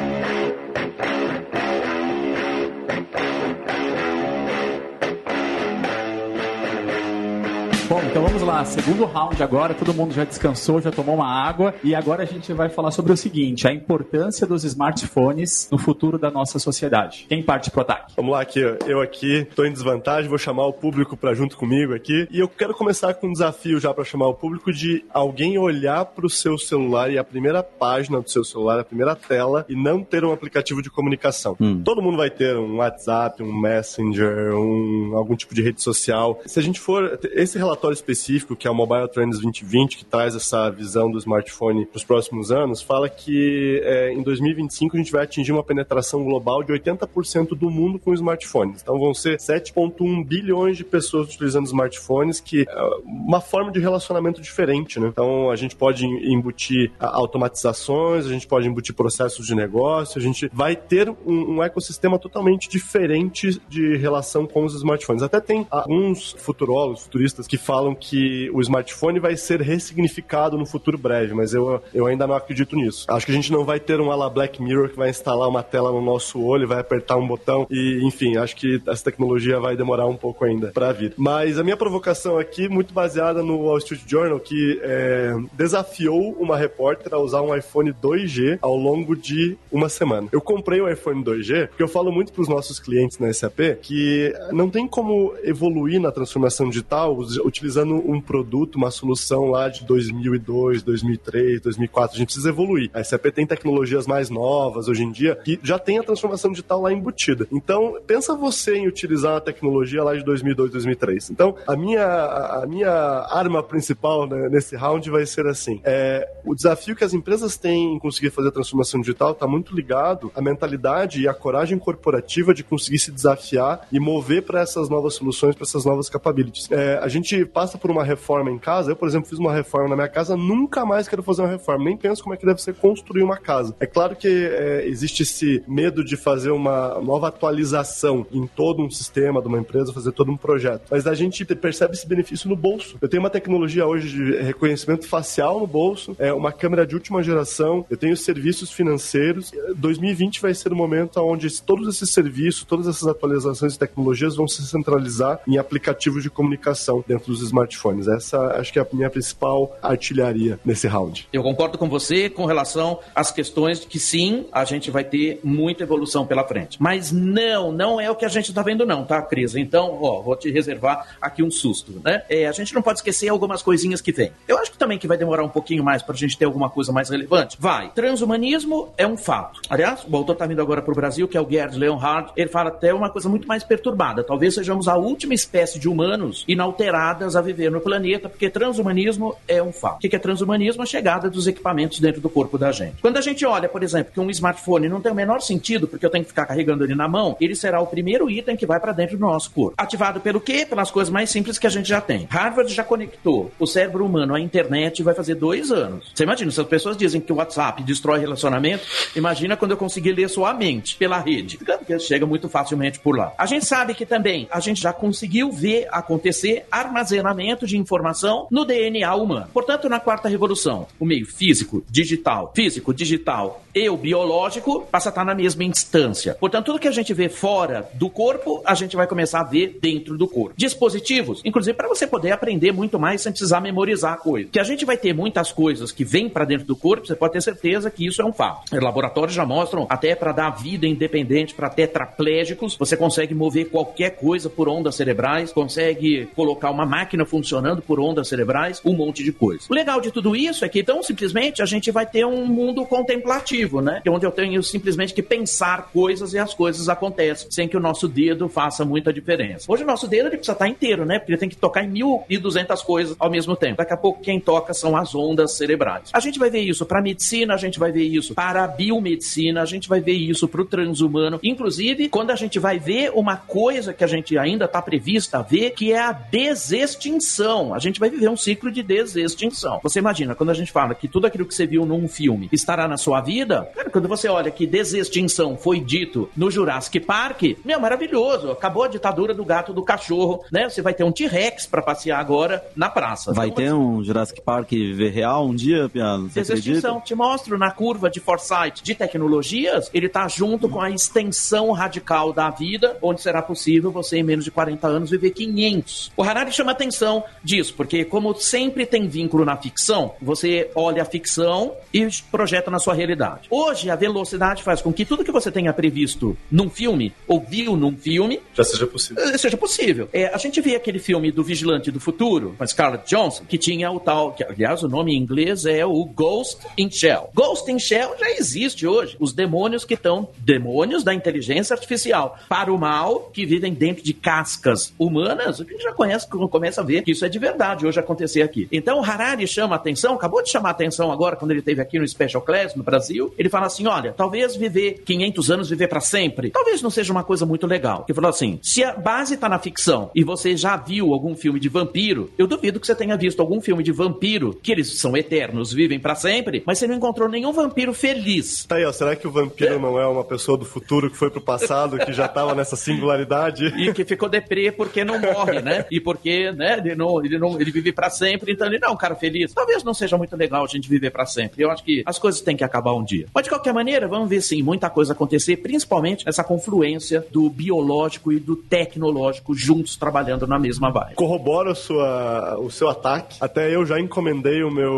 Lá. Segundo round agora, todo mundo já descansou, já tomou uma água. E agora a gente vai falar sobre o seguinte: a importância dos smartphones no futuro da nossa sociedade. Quem parte pro ataque? Vamos lá, aqui. Eu aqui tô em desvantagem, vou chamar o público para junto comigo aqui. E eu quero começar com um desafio já para chamar o público de alguém olhar pro seu celular e a primeira página do seu celular, a primeira tela, e não ter um aplicativo de comunicação. Hum. Todo mundo vai ter um WhatsApp, um Messenger, um, algum tipo de rede social. Se a gente for. Esse relatório relatório específico, que é o Mobile Trends 2020, que traz essa visão do smartphone para os próximos anos, fala que é, em 2025 a gente vai atingir uma penetração global de 80% do mundo com smartphones. Então vão ser 7,1 bilhões de pessoas utilizando smartphones, que é uma forma de relacionamento diferente, né? Então a gente pode embutir automatizações, a gente pode embutir processos de negócio, a gente vai ter um, um ecossistema totalmente diferente de relação com os smartphones. Até tem alguns futurólogos, futuristas que falam que o smartphone vai ser ressignificado no futuro breve, mas eu, eu ainda não acredito nisso. Acho que a gente não vai ter um ala Black Mirror que vai instalar uma tela no nosso olho, vai apertar um botão e, enfim, acho que essa tecnologia vai demorar um pouco ainda para vir. Mas a minha provocação aqui, muito baseada no Wall Street Journal, que é, desafiou uma repórter a usar um iPhone 2G ao longo de uma semana. Eu comprei o iPhone 2G porque eu falo muito para os nossos clientes na SAP que não tem como evoluir na transformação digital utilizando um produto, uma solução lá de 2002, 2003, 2004. A gente precisa evoluir. A SAP tem tecnologias mais novas hoje em dia que já tem a transformação digital lá embutida. Então, pensa você em utilizar a tecnologia lá de 2002, 2003. Então, a minha, a minha arma principal né, nesse round vai ser assim: é, o desafio que as empresas têm em conseguir fazer a transformação digital está muito ligado à mentalidade e à coragem corporativa de conseguir se desafiar e mover para essas novas soluções, para essas novas capabilities. É, a gente passa por uma reforma em casa. Eu, por exemplo, fiz uma reforma na minha casa, nunca mais quero fazer uma reforma, nem penso como é que deve ser construir uma casa. É claro que é, existe esse medo de fazer uma nova atualização em todo um sistema de uma empresa, fazer todo um projeto. Mas a gente percebe esse benefício no bolso. Eu tenho uma tecnologia hoje de reconhecimento facial no bolso, é uma câmera de última geração, eu tenho serviços financeiros. 2020 vai ser o momento onde todos esses serviços, todas essas atualizações de tecnologias vão se centralizar em aplicativos de comunicação dentro dos smartphones. Essa acho que é a minha principal artilharia nesse round. Eu concordo com você com relação às questões de que sim, a gente vai ter muita evolução pela frente. Mas não, não é o que a gente está vendo não, tá, Cris? Então, ó, vou te reservar aqui um susto, né? É, a gente não pode esquecer algumas coisinhas que vem. Eu acho que também que vai demorar um pouquinho mais para a gente ter alguma coisa mais relevante. Vai. Transhumanismo é um fato. Aliás, o autor está vindo agora para o Brasil, que é o Gerd Leonhard. Ele fala até uma coisa muito mais perturbada. Talvez sejamos a última espécie de humanos inalteradas a viver no planeta, porque transhumanismo é um fato. O que é transhumanismo? A chegada dos equipamentos dentro do corpo da gente. Quando a gente olha, por exemplo, que um smartphone não tem o menor sentido, porque eu tenho que ficar carregando ele na mão, ele será o primeiro item que vai para dentro do nosso corpo. Ativado pelo quê? Pelas coisas mais simples que a gente já tem. Harvard já conectou o cérebro humano à internet vai fazer dois anos. Você imagina, se as pessoas dizem que o WhatsApp destrói relacionamento, imagina quando eu conseguir ler sua mente pela rede. Porque chega muito facilmente por lá. A gente sabe que também a gente já conseguiu ver acontecer armazenamento de informação no DNA humano. Portanto, na quarta revolução, o meio físico, digital, físico, digital e o biológico passa a estar na mesma instância. Portanto, tudo que a gente vê fora do corpo, a gente vai começar a ver dentro do corpo. Dispositivos, inclusive para você poder aprender muito mais sem precisar memorizar a coisa. Que a gente vai ter muitas coisas que vêm para dentro do corpo, você pode ter certeza que isso é um fato. Os laboratórios já mostram até para dar vida independente para tetraplégicos, você consegue mover qualquer coisa por ondas cerebrais, consegue colocar uma máquina funcionando por ondas cerebrais, um monte de coisa. O legal de tudo isso é que então simplesmente a gente vai ter um mundo contemplativo, né? Onde eu tenho simplesmente que pensar coisas e as coisas acontecem, sem que o nosso dedo faça muita diferença. Hoje o nosso dedo ele precisa estar inteiro, né? Porque ele tem que tocar em 1.200 coisas ao mesmo tempo. Daqui a pouco quem toca são as ondas cerebrais. A gente vai ver isso para medicina, a gente vai ver isso para a biomedicina, a gente vai ver isso para o transhumano. Inclusive, quando a gente vai ver uma coisa que a gente ainda está prevista a ver, que é a desextinção. A gente vai viver um ciclo de desextinção. Você imagina, quando a gente fala que tudo aquilo que você viu num filme estará na sua vida, cara, quando você olha que desextinção foi dito no Jurassic Park, meu, maravilhoso. Acabou a ditadura do gato do cachorro, né? Você vai ter um T-Rex para passear agora na praça. Vai então, ter um Jurassic Park real um dia, Piano? Desextinção. Te mostro na curva de Foresight de tecnologias, ele tá junto com a extensão radical da vida, onde será possível você, em menos de 40 anos, viver 500. O Harari chama atenção disso, porque como sempre tem vínculo na ficção, você olha a ficção e projeta na sua realidade. Hoje, a velocidade faz com que tudo que você tenha previsto num filme, ou viu num filme, já seja possível. Eh, seja possível. É, a gente vê aquele filme do Vigilante do Futuro, com Scarlett Johansson, que tinha o tal, que aliás o nome em inglês é o Ghost in Shell. Ghost in Shell já existe hoje. Os demônios que estão, demônios da inteligência artificial, para o mal, que vivem dentro de cascas humanas, a gente já conhece, começa a ver que isso é de verdade hoje acontecer aqui. Então o Harari chama a atenção, acabou de chamar a atenção agora quando ele esteve aqui no Special Class no Brasil, ele fala assim, olha, talvez viver 500 anos, viver para sempre, talvez não seja uma coisa muito legal. Ele falou assim, se a base está na ficção e você já viu algum filme de vampiro, eu duvido que você tenha visto algum filme de vampiro, que eles são eternos, vivem para sempre, mas você não encontrou nenhum vampiro feliz. Tá aí, ó, será que o vampiro é. não é uma pessoa do futuro que foi pro passado, que já tava nessa singularidade? E que ficou deprê porque não morre, né? E porque, né, ele não, ele não, ele vive para sempre, então ele não é um cara feliz. Talvez não seja muito legal a gente viver para sempre. Eu acho que as coisas têm que acabar um dia. Mas de qualquer maneira, vamos ver sim, muita coisa acontecer, principalmente essa confluência do biológico e do tecnológico juntos trabalhando na mesma vibe. Corrobora sua, o seu ataque. Até eu já encomendei o meu,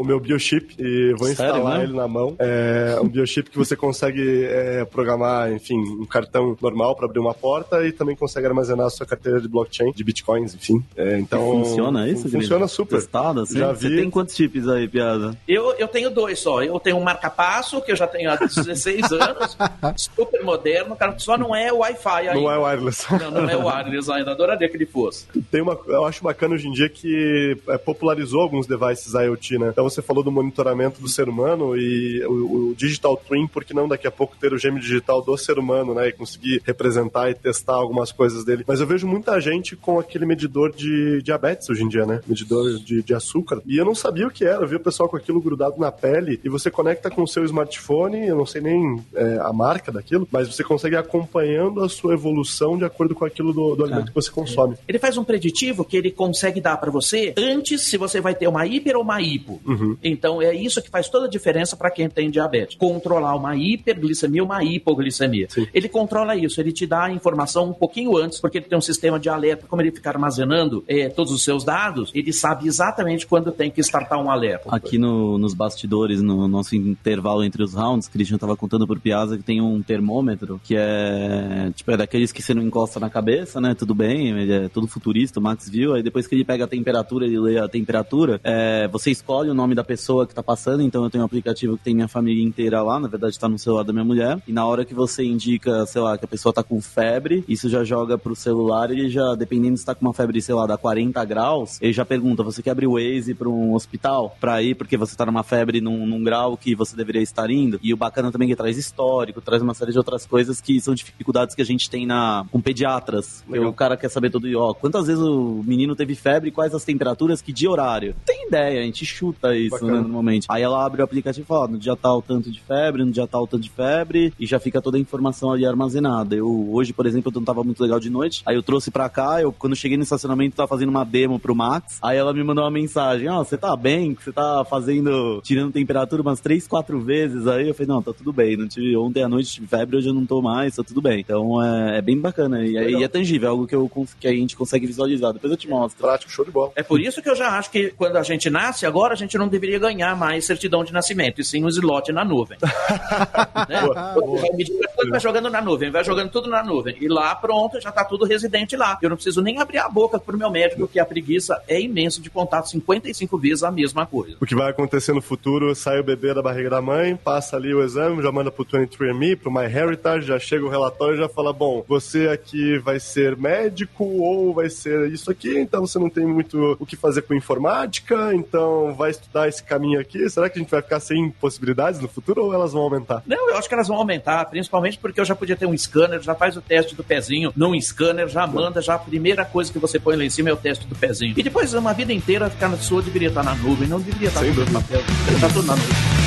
o meu biochip e vou Sério, instalar né? ele na mão. É um biochip que você consegue é, programar, enfim, um cartão normal para abrir uma porta e também consegue armazenar a sua carteira de blockchain, de bitcoins, enfim. É, então, funciona isso? Funciona super. Testado, assim? Já Você vi. tem quantos chips aí, piada? Eu, eu tenho dois só. Eu tenho um marca-passo, que eu já tenho há 16 [laughs] anos, super moderno, cara, que só não é Wi-Fi ainda. Não é wireless. Não, não é wireless ainda. Adoraria que ele fosse. Tem uma, eu acho bacana hoje em dia que é, popularizou alguns devices IoT, né? Então você falou do monitoramento do ser humano e o, o Digital Twin, por que não daqui a pouco ter o gêmeo digital do ser humano, né? E conseguir representar e testar algumas coisas dele. Mas eu vejo muita gente com aquele medidor de diabetes hoje em dia, né? Medidor de, de açúcar. E eu não sabia o que era. Eu vi o pessoal com aquilo grudado na pele e você conecta com o seu smartphone, eu não sei nem é, a marca daquilo, mas você consegue ir acompanhando a sua evolução de acordo com aquilo do, do alimento que você consome. Ele faz um preditivo que ele consegue dar para você antes se você vai ter uma hiper ou uma hipo. Então é isso que faz toda a diferença para quem tem diabetes. Controlar uma hiperglicemia ou uma hipoglicemia. Ele controla isso, ele te dá a informação um pouquinho antes, porque ele tem um sistema de alerta, como ele fica armazenando eh, todos os seus dados, ele sabe exatamente quando tem que startar um alerta. Aqui no- nos bastidores, no nosso intervalo entre os rounds, Christian tava contando pro Piazza que tem um termômetro que é tipo é daqueles que você não encosta na cabeça, né? Tudo bem, ele é todo futurista, o Max viu. Aí depois que ele pega a temperatura, ele lê a temperatura, é, você escolhe o nome da pessoa que tá passando. Então eu tenho um aplicativo que tem minha família inteira lá, na verdade tá no celular da minha mulher. E na hora que você indica, sei lá, que a pessoa tá com febre, isso já joga pro celular e já, dependendo se tá com uma febre, sei lá, da 40 graus, ele já pergunta: você quer abrir o Waze pra um hospital pra ir porque você tá numa febre num, num grau que você deveria estar indo? E o bacana também é que traz histórico, traz uma série de outras coisas que são dificuldades que a gente tem na, com pediatras. O cara quer saber tudo, ó, quantas vezes o menino teve febre, quais as temperaturas, que dia horário. Tem ideia, a gente chuta isso, né, normalmente. Aí ela abre o aplicativo e fala, no dia tal tanto de febre, no dia tal tanto de febre, e já fica toda a informação ali armazenada. Eu, hoje, por exemplo, eu não tava muito legal de noite, aí eu trouxe pra cá, eu, quando cheguei no estacionamento, tava fazendo uma demo pro Max, aí ela me mandou uma mensagem, ó, você tá bem, você tá fazendo, tirando temperatura umas três, quatro vezes, aí eu falei, não, tá tudo bem, não tive, ontem à noite tive febre, hoje eu não tô mais, tá tudo bem. Então é, é bem bacana, e, é- e é tangível, é algo que, eu, que a gente consegue visualizar, depois eu te mostro. Prático, show de bola. É por isso que eu já acho que quando a gente nasce, agora a gente não deveria ganhar mais certidão de nascimento, e sim um slot na nuvem. [laughs] né? Vai medir as coisas, vai jogando na nuvem, vai jogando tudo na nuvem. E lá, pronto, já tá tudo residente lá. Eu não preciso nem abrir a boca pro meu médico, que a preguiça é imensa de contar 55 vezes a mesma coisa. O que vai acontecer no futuro, sai o bebê da barriga da mãe, passa ali o exame, já manda pro 23andMe, pro MyHeritage, já chega o relatório e já fala, bom, você aqui vai ser médico ou vai ser isso aqui, então você não tem muito o que fazer com informática, então vai estudar esse caminho aqui. Será que a gente vai ficar sem possibilidades no futuro ou elas vão aumentar? Não, eu acho que elas vão aumentar, principalmente porque eu já podia ter um scanner, já faz o teste do pezinho num scanner, já manda, já a primeira coisa que você põe lá em cima é o teste do pezinho. E depois, uma vida inteira, ficar na sua deveria estar na nuvem, não deveria estar no papel, deveria estar tudo na nuvem.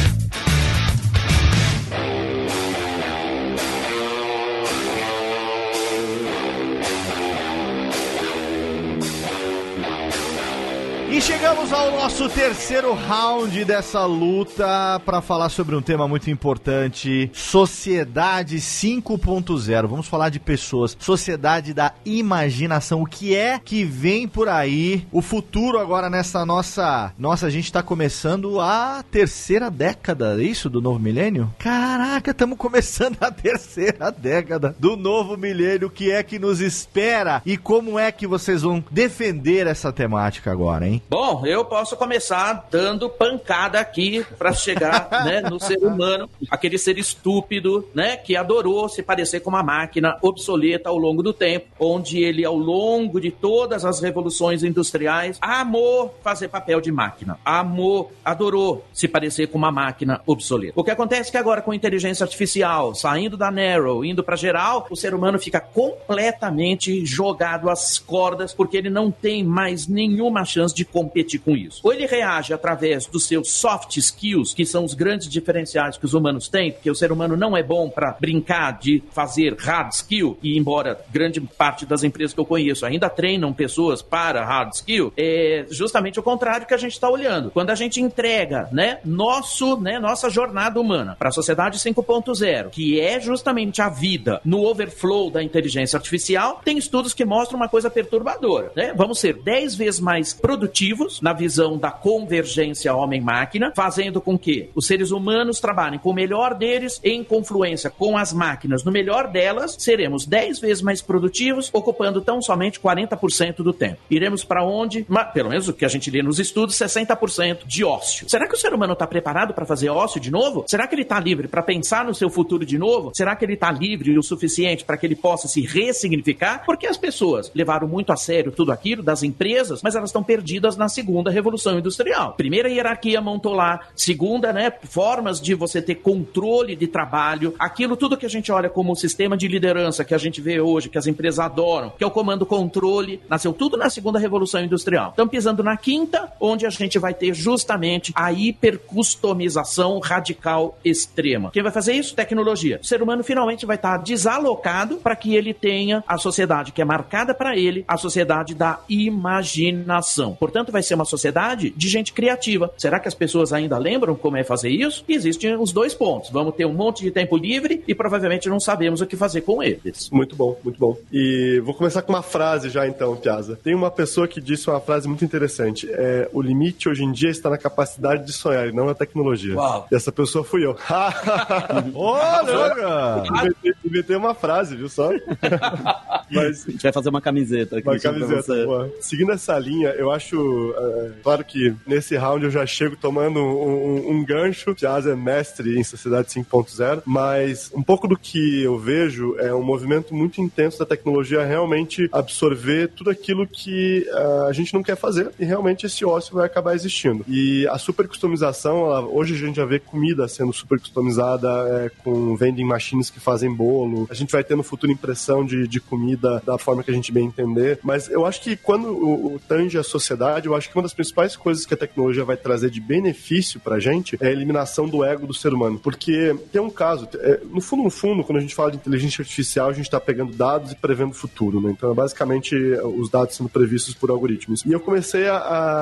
E chegamos ao nosso terceiro round dessa luta para falar sobre um tema muito importante: Sociedade 5.0. Vamos falar de pessoas, sociedade da imaginação. O que é que vem por aí? O futuro agora nessa nossa. Nossa, a gente tá começando a terceira década, é isso? Do novo milênio? Caraca, estamos começando a terceira década do novo milênio. O que é que nos espera? E como é que vocês vão defender essa temática agora, hein? Bom, eu posso começar dando pancada aqui para chegar [laughs] né, no ser humano, aquele ser estúpido, né, que adorou se parecer com uma máquina obsoleta ao longo do tempo, onde ele, ao longo de todas as revoluções industriais, amou fazer papel de máquina, amou, adorou se parecer com uma máquina obsoleta. O que acontece é que agora com inteligência artificial, saindo da Narrow, indo para geral, o ser humano fica completamente jogado às cordas, porque ele não tem mais nenhuma chance de competir com isso. Ou ele reage através dos seus soft skills, que são os grandes diferenciais que os humanos têm, porque o ser humano não é bom para brincar de fazer hard skill, e embora grande parte das empresas que eu conheço ainda treinam pessoas para hard skill, é justamente o contrário que a gente está olhando. Quando a gente entrega, né, nosso, né, nossa jornada humana para a sociedade 5.0, que é justamente a vida no overflow da inteligência artificial, tem estudos que mostram uma coisa perturbadora, né? Vamos ser 10 vezes mais produtivos na visão da convergência homem-máquina, fazendo com que os seres humanos trabalhem com o melhor deles em confluência com as máquinas. No melhor delas, seremos 10 vezes mais produtivos, ocupando tão somente 40% do tempo. Iremos para onde? pelo menos o que a gente lê nos estudos, 60% de ócio. Será que o ser humano está preparado para fazer ócio de novo? Será que ele está livre para pensar no seu futuro de novo? Será que ele está livre o suficiente para que ele possa se ressignificar? Porque as pessoas levaram muito a sério tudo aquilo das empresas, mas elas estão perdidas na segunda revolução industrial. Primeira hierarquia montou lá, segunda, né, formas de você ter controle de trabalho, aquilo tudo que a gente olha como sistema de liderança que a gente vê hoje, que as empresas adoram, que é o comando controle, nasceu tudo na segunda revolução industrial. Estão pisando na quinta, onde a gente vai ter justamente a hipercustomização radical extrema. Quem vai fazer isso? Tecnologia. O ser humano finalmente vai estar desalocado para que ele tenha a sociedade que é marcada para ele, a sociedade da imaginação. Portanto, vai ser uma sociedade de gente criativa. Será que as pessoas ainda lembram como é fazer isso? E existem os dois pontos. Vamos ter um monte de tempo livre e provavelmente não sabemos o que fazer com eles. Muito bom, muito bom. E vou começar com uma frase já então, Piazza. Tem uma pessoa que disse uma frase muito interessante. É, o limite hoje em dia está na capacidade de sonhar e não na tecnologia. Uau. E essa pessoa fui eu. [laughs] Olha! inventei, inventei uma frase, viu só? [laughs] Mas, a gente vai fazer uma camiseta aqui. Uma camiseta, Seguindo essa linha, eu acho. É, claro que nesse round eu já chego tomando um, um, um gancho. Piazza é mestre em Sociedade 5.0, mas um pouco do que eu vejo é um movimento muito intenso da tecnologia realmente absorver tudo aquilo que uh, a gente não quer fazer e realmente esse ócio vai acabar existindo. E a super customização, ela, hoje a gente já vê comida sendo super customizada é, com vending machines que fazem bolo. A gente vai ter no futuro impressão de, de comida da forma que a gente bem entender. Mas eu acho que quando o, o tange a sociedade, eu acho que uma das principais coisas que a tecnologia vai trazer de benefício pra gente é a eliminação do ego do ser humano. Porque tem um caso, é, no fundo, no fundo, quando a gente fala de inteligência artificial, a gente está pegando dados e prevendo o futuro, né? Então é basicamente os dados sendo previstos por algoritmos. E eu comecei a,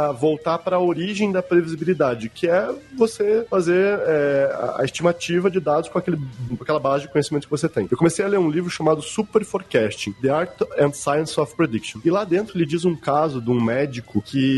a voltar para a origem da previsibilidade, que é você fazer é, a estimativa de dados com, aquele, com aquela base de conhecimento que você tem. Eu comecei a ler um livro chamado Super Forecasting, The Art and Science of Prediction. E lá dentro ele diz um caso de um médico que,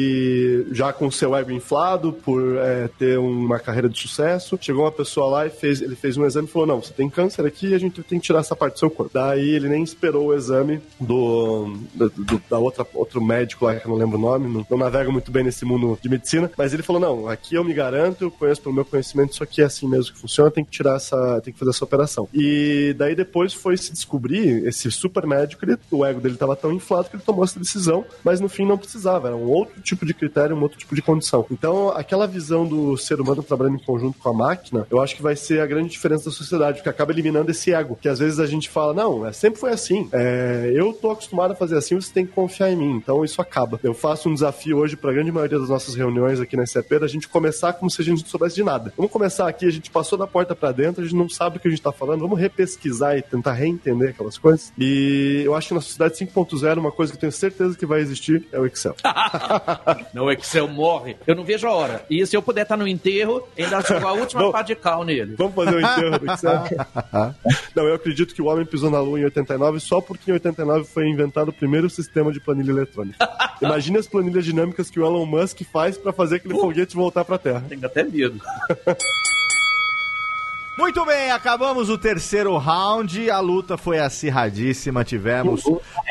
já com seu ego inflado por é, ter uma carreira de sucesso, chegou uma pessoa lá e fez, ele fez um exame e falou: Não, você tem câncer aqui e a gente tem que tirar essa parte do seu corpo. Daí ele nem esperou o exame do, do, do da outra, outro médico lá, que eu não lembro o nome, não, não navego muito bem nesse mundo de medicina, mas ele falou: Não, aqui eu me garanto, eu conheço pelo meu conhecimento, isso aqui é assim mesmo que funciona, tem que tirar essa, tem que fazer essa operação. E daí depois foi se descobrir, esse super médico, ele, o ego dele estava tão inflado que ele tomou essa decisão, mas no fim não precisava, era um outro tipo de critério, um outro tipo de condição. Então, aquela visão do ser humano trabalhando em conjunto com a máquina, eu acho que vai ser a grande diferença da sociedade, porque acaba eliminando esse ego, que às vezes a gente fala, não, é, sempre foi assim, é, eu tô acostumado a fazer assim, você tem que confiar em mim, então isso acaba. Eu faço um desafio hoje para a grande maioria das nossas reuniões aqui na SAP, da gente começar como se a gente não soubesse de nada. Vamos começar aqui, a gente passou da porta para dentro, a gente não sabe o que a gente tá falando, vamos repesquisar e tentar reentender aquelas coisas. E eu acho que na sociedade 5.0, uma coisa que eu tenho certeza que vai existir é o Excel. [laughs] [laughs] não, o Excel morre. Eu não vejo a hora. E se eu puder estar no enterro, ainda jogo a última [laughs] pá de cal nele. Vamos fazer o enterro [laughs] do Excel? não, eu acredito que o homem pisou na lua em 89 só porque em 89 foi inventado o primeiro sistema de planilha eletrônica. Imagine as planilhas dinâmicas que o Elon Musk faz para fazer aquele uh, foguete voltar para a Terra. Tenho até medo. Muito bem, acabamos o terceiro round. A luta foi acirradíssima. Tivemos.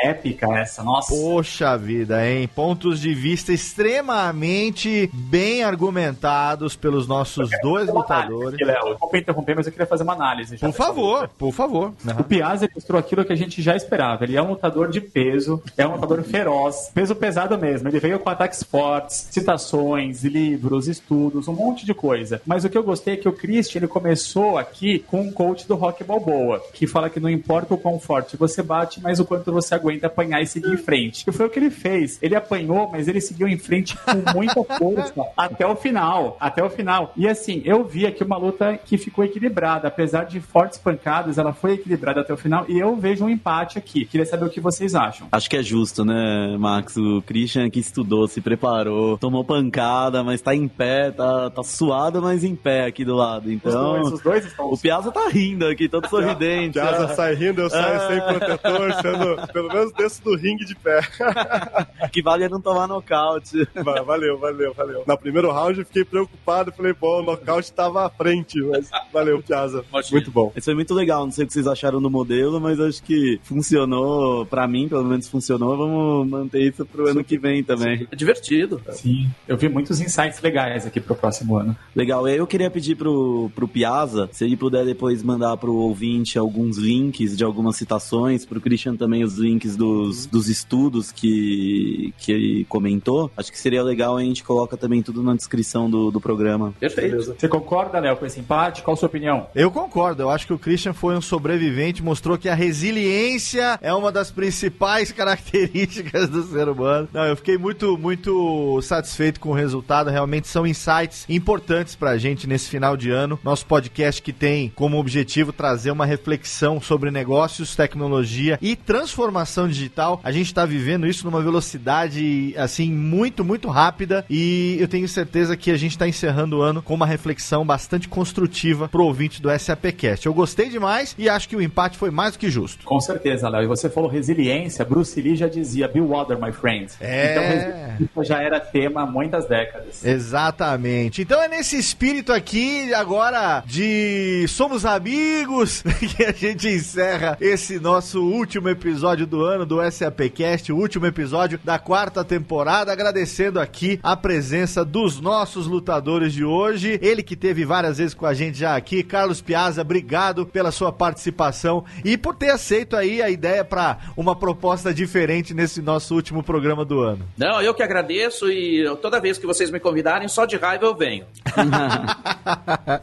Épica essa, nossa. Poxa vida, hein? Pontos de vista extremamente bem argumentados pelos nossos dois lutadores. Léo, vou interromper, mas eu queria fazer uma análise. por favor, por favor. Uhum. O Piazza mostrou aquilo que a gente já esperava. Ele é um lutador de peso, é um lutador feroz, peso pesado mesmo. Ele veio com ataques fortes, citações, livros, estudos, um monte de coisa. Mas o que eu gostei é que o Christian ele começou aqui com um coach do Rock Balboa, que fala que não importa o quão forte você bate, mas o quanto você aguenta apanhar e seguir em frente. E foi o que ele fez. Ele apanhou, mas ele seguiu em frente com muita força [laughs] até o final. Até o final. E assim, eu vi aqui uma luta que ficou equilibrada. Apesar de fortes pancadas, ela foi equilibrada até o final. E eu vejo um empate aqui. Queria saber o que vocês acham. Acho que é justo, né, Max? O Christian que estudou, se preparou, tomou pancada, mas tá em pé, tá, tá suado, mas em pé aqui do lado. Então. Os dois, os dois O Piazza tá rindo aqui, todo sorridente. Piazza Ah, sai rindo, eu saio Ah. sem protetor, sendo pelo menos desço do ringue de pé. [laughs] que vale é não tomar nocaute. Va- valeu, valeu, valeu. Na primeiro round eu fiquei preocupado, falei, pô, o nocaute tava à frente, mas valeu, Piazza. Muito bom. Isso foi muito legal, não sei o que vocês acharam do modelo, mas acho que funcionou, pra mim, pelo menos funcionou. Vamos manter isso pro ano que vem também. É divertido. Sim, eu vi muitos insights legais aqui pro próximo ano. Legal, e aí eu queria pedir pro, pro Piazza, se ele puder depois mandar pro ouvinte alguns links de algumas citações, pro Christian também os links dos, dos estudos que, que ele comentou. Acho que seria legal a gente coloca também tudo na descrição do, do programa. Perfeito. Você concorda, Léo, com esse empate? Qual a sua opinião? Eu concordo, eu acho que o Christian foi um sobrevivente, mostrou que a resiliência é uma das principais [laughs] características do ser humano. Não, eu fiquei muito, muito satisfeito com o resultado, realmente são insights importantes pra gente nesse final de ano. Nosso podcast que tem como objetivo trazer uma reflexão sobre negócios, tecnologia e transformação digital. A gente tá vivendo isso numa velocidade, assim, muito, muito rápida e eu tenho certeza que a gente tá encerrando o ano com uma reflexão bastante construtiva pro ouvinte do SAPcast. Eu gostei demais e acho que o empate foi mais do que justo. Com certeza, Léo. E você falou resiliência. Bruce Lee já dizia, Be water, my friend. É. Então, já era tema há muitas décadas. Exatamente. Então é nesse espírito aqui, agora de Somos Amigos, [laughs] que a gente encerra esse nosso último episódio do ano do SAPcast, o último episódio da quarta temporada, agradecendo aqui a presença dos nossos lutadores de hoje. Ele que teve várias vezes com a gente já aqui, Carlos Piazza, obrigado pela sua participação e por ter aceito aí a ideia para uma proposta diferente nesse nosso último programa do ano. Não, eu que agradeço e toda vez que vocês me convidarem, só de raiva eu venho. [laughs]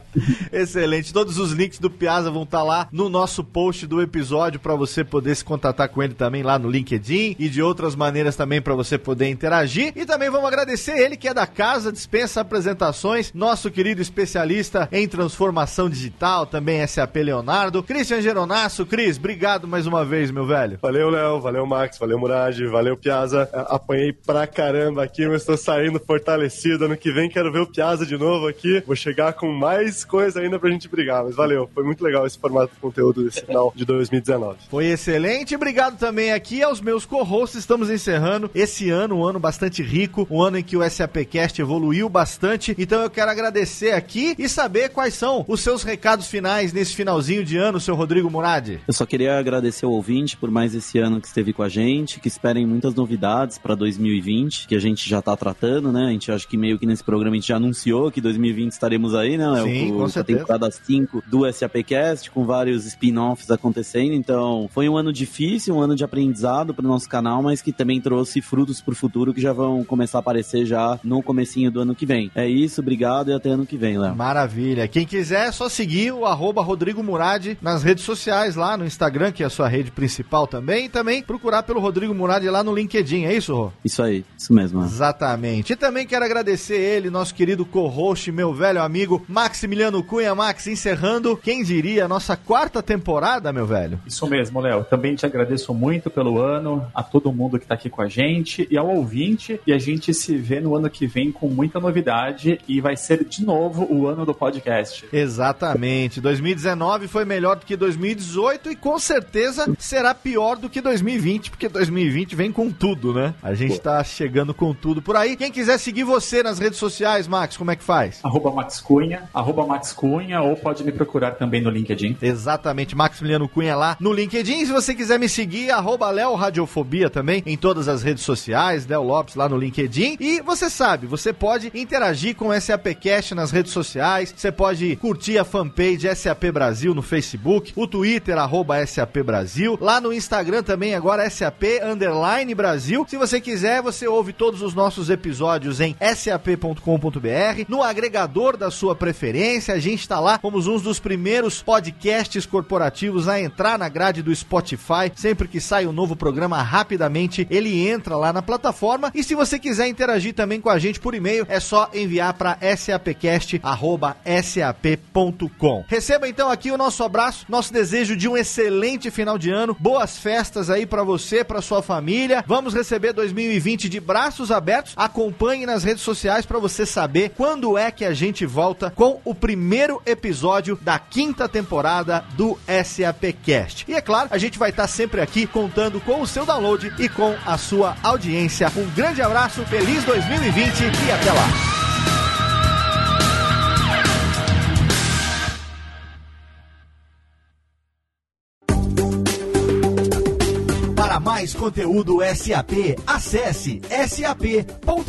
[laughs] Excelente. Todos os links do Piazza vão estar lá no nosso post do episódio para você poder se contatar com ele também lá no LinkedIn e de outras maneiras também para você poder interagir. E também vamos agradecer ele que é da casa, dispensa apresentações, nosso querido especialista em transformação digital, também SAP Leonardo, Christian Geronasso. Cris, obrigado mais uma vez, meu velho. Valeu, Léo, valeu, Max, valeu, Murad, valeu, Piazza. A- Apanhei pra caramba aqui, mas estou saindo fortalecido. Ano que vem quero ver o Piazza de novo aqui. Vou chegar com mais coisa ainda pra gente brigar, mas valeu. Foi muito legal esse formato de conteúdo desse final de 2019. Foi excelente. Obrigado também aqui aos meus co-hosts. Estamos encerrando esse ano, um ano bastante rico, um ano em que o SAPcast evoluiu bastante. Então eu quero agradecer aqui e saber quais são os seus recados finais nesse finalzinho de ano, seu Rodrigo Murad. Eu só queria agradecer ao ouvinte por mais esse ano que esteve com a gente, que esperem muitas novidades para 2020, que a gente já tá tratando, né? A gente acha que meio que nesse programa a gente já anunciou que 2020 estaremos aí, né? Léo? Sim, com a certeza. temporada 5 do SAPcast, com vários spin-offs acontecendo. Então, foi um ano difícil, um ano de aprendizado para o nosso canal, mas que também trouxe frutos pro futuro que já vão começar a aparecer já no comecinho do ano que vem. É isso, obrigado e até ano que vem, Léo. Maravilha. Quem quiser é só seguir o arroba Rodrigo Murad nas redes sociais, lá no Instagram, que é a sua rede principal também, e também procurar pelo Rodrigo Murad lá no LinkedIn, é isso, Rô? Isso aí, isso mesmo. Léo. Exatamente. E também quero agradecer ele, nosso querido co-host, meu velho amigo Maximiliano Cunha. Max, encerrando, quem diria, a nossa quarta temporada, meu velho. Isso mesmo, Léo. Também te agradeço muito pelo ano, a todo mundo que tá aqui com a gente e ao ouvinte. E a gente se vê no ano que vem com muita novidade e vai ser de novo o ano do podcast. Exatamente. 2019 foi melhor do que 2018 e com certeza será pior do que 2020, porque 2020 vem com tudo, né? A gente tá chegando com tudo por aí. Quem quiser seguir você nas redes sociais, Max, como é que faz? Arroba Max Cunha, arroba Max Cunha, ou pode me procurar também no LinkedIn. Exatamente, Maximiliano Cunha lá no LinkedIn. Se você quiser me seguir, arroba Léo Radiofobia também em todas as redes sociais, Léo Lopes lá no LinkedIn. E você sabe, você pode interagir com o SAPcast nas redes sociais, você pode curtir a fanpage SAP Brasil no Facebook, o Twitter, arroba SAP Brasil, lá no Instagram também, agora SAP Underline Brasil. Se você quiser, você ouve todos os nossos episódios em sap.com.br, no agregador da sua preferência. A gente está lá, fomos uns dos primeiros podcasts corporativos a entrar na grade do Spotify. Sempre que sai um novo programa, rapidamente ele entra lá na plataforma. E se você quiser interagir também com a gente por e-mail, é só enviar para sapcast.sap.com. Receba então aqui o nosso abraço, nosso desejo de um excelente final de ano, boas festas aí para você, para sua família. Vamos receber 2020 de braços abertos. Acompanhe nas redes sociais para você saber quando é que a gente volta com o primeiro episódio episódio da quinta temporada do SAPcast. E é claro, a gente vai estar sempre aqui contando com o seu download e com a sua audiência. Um grande abraço, feliz 2020 e até lá. Mais conteúdo SAP, acesse sap.com.br.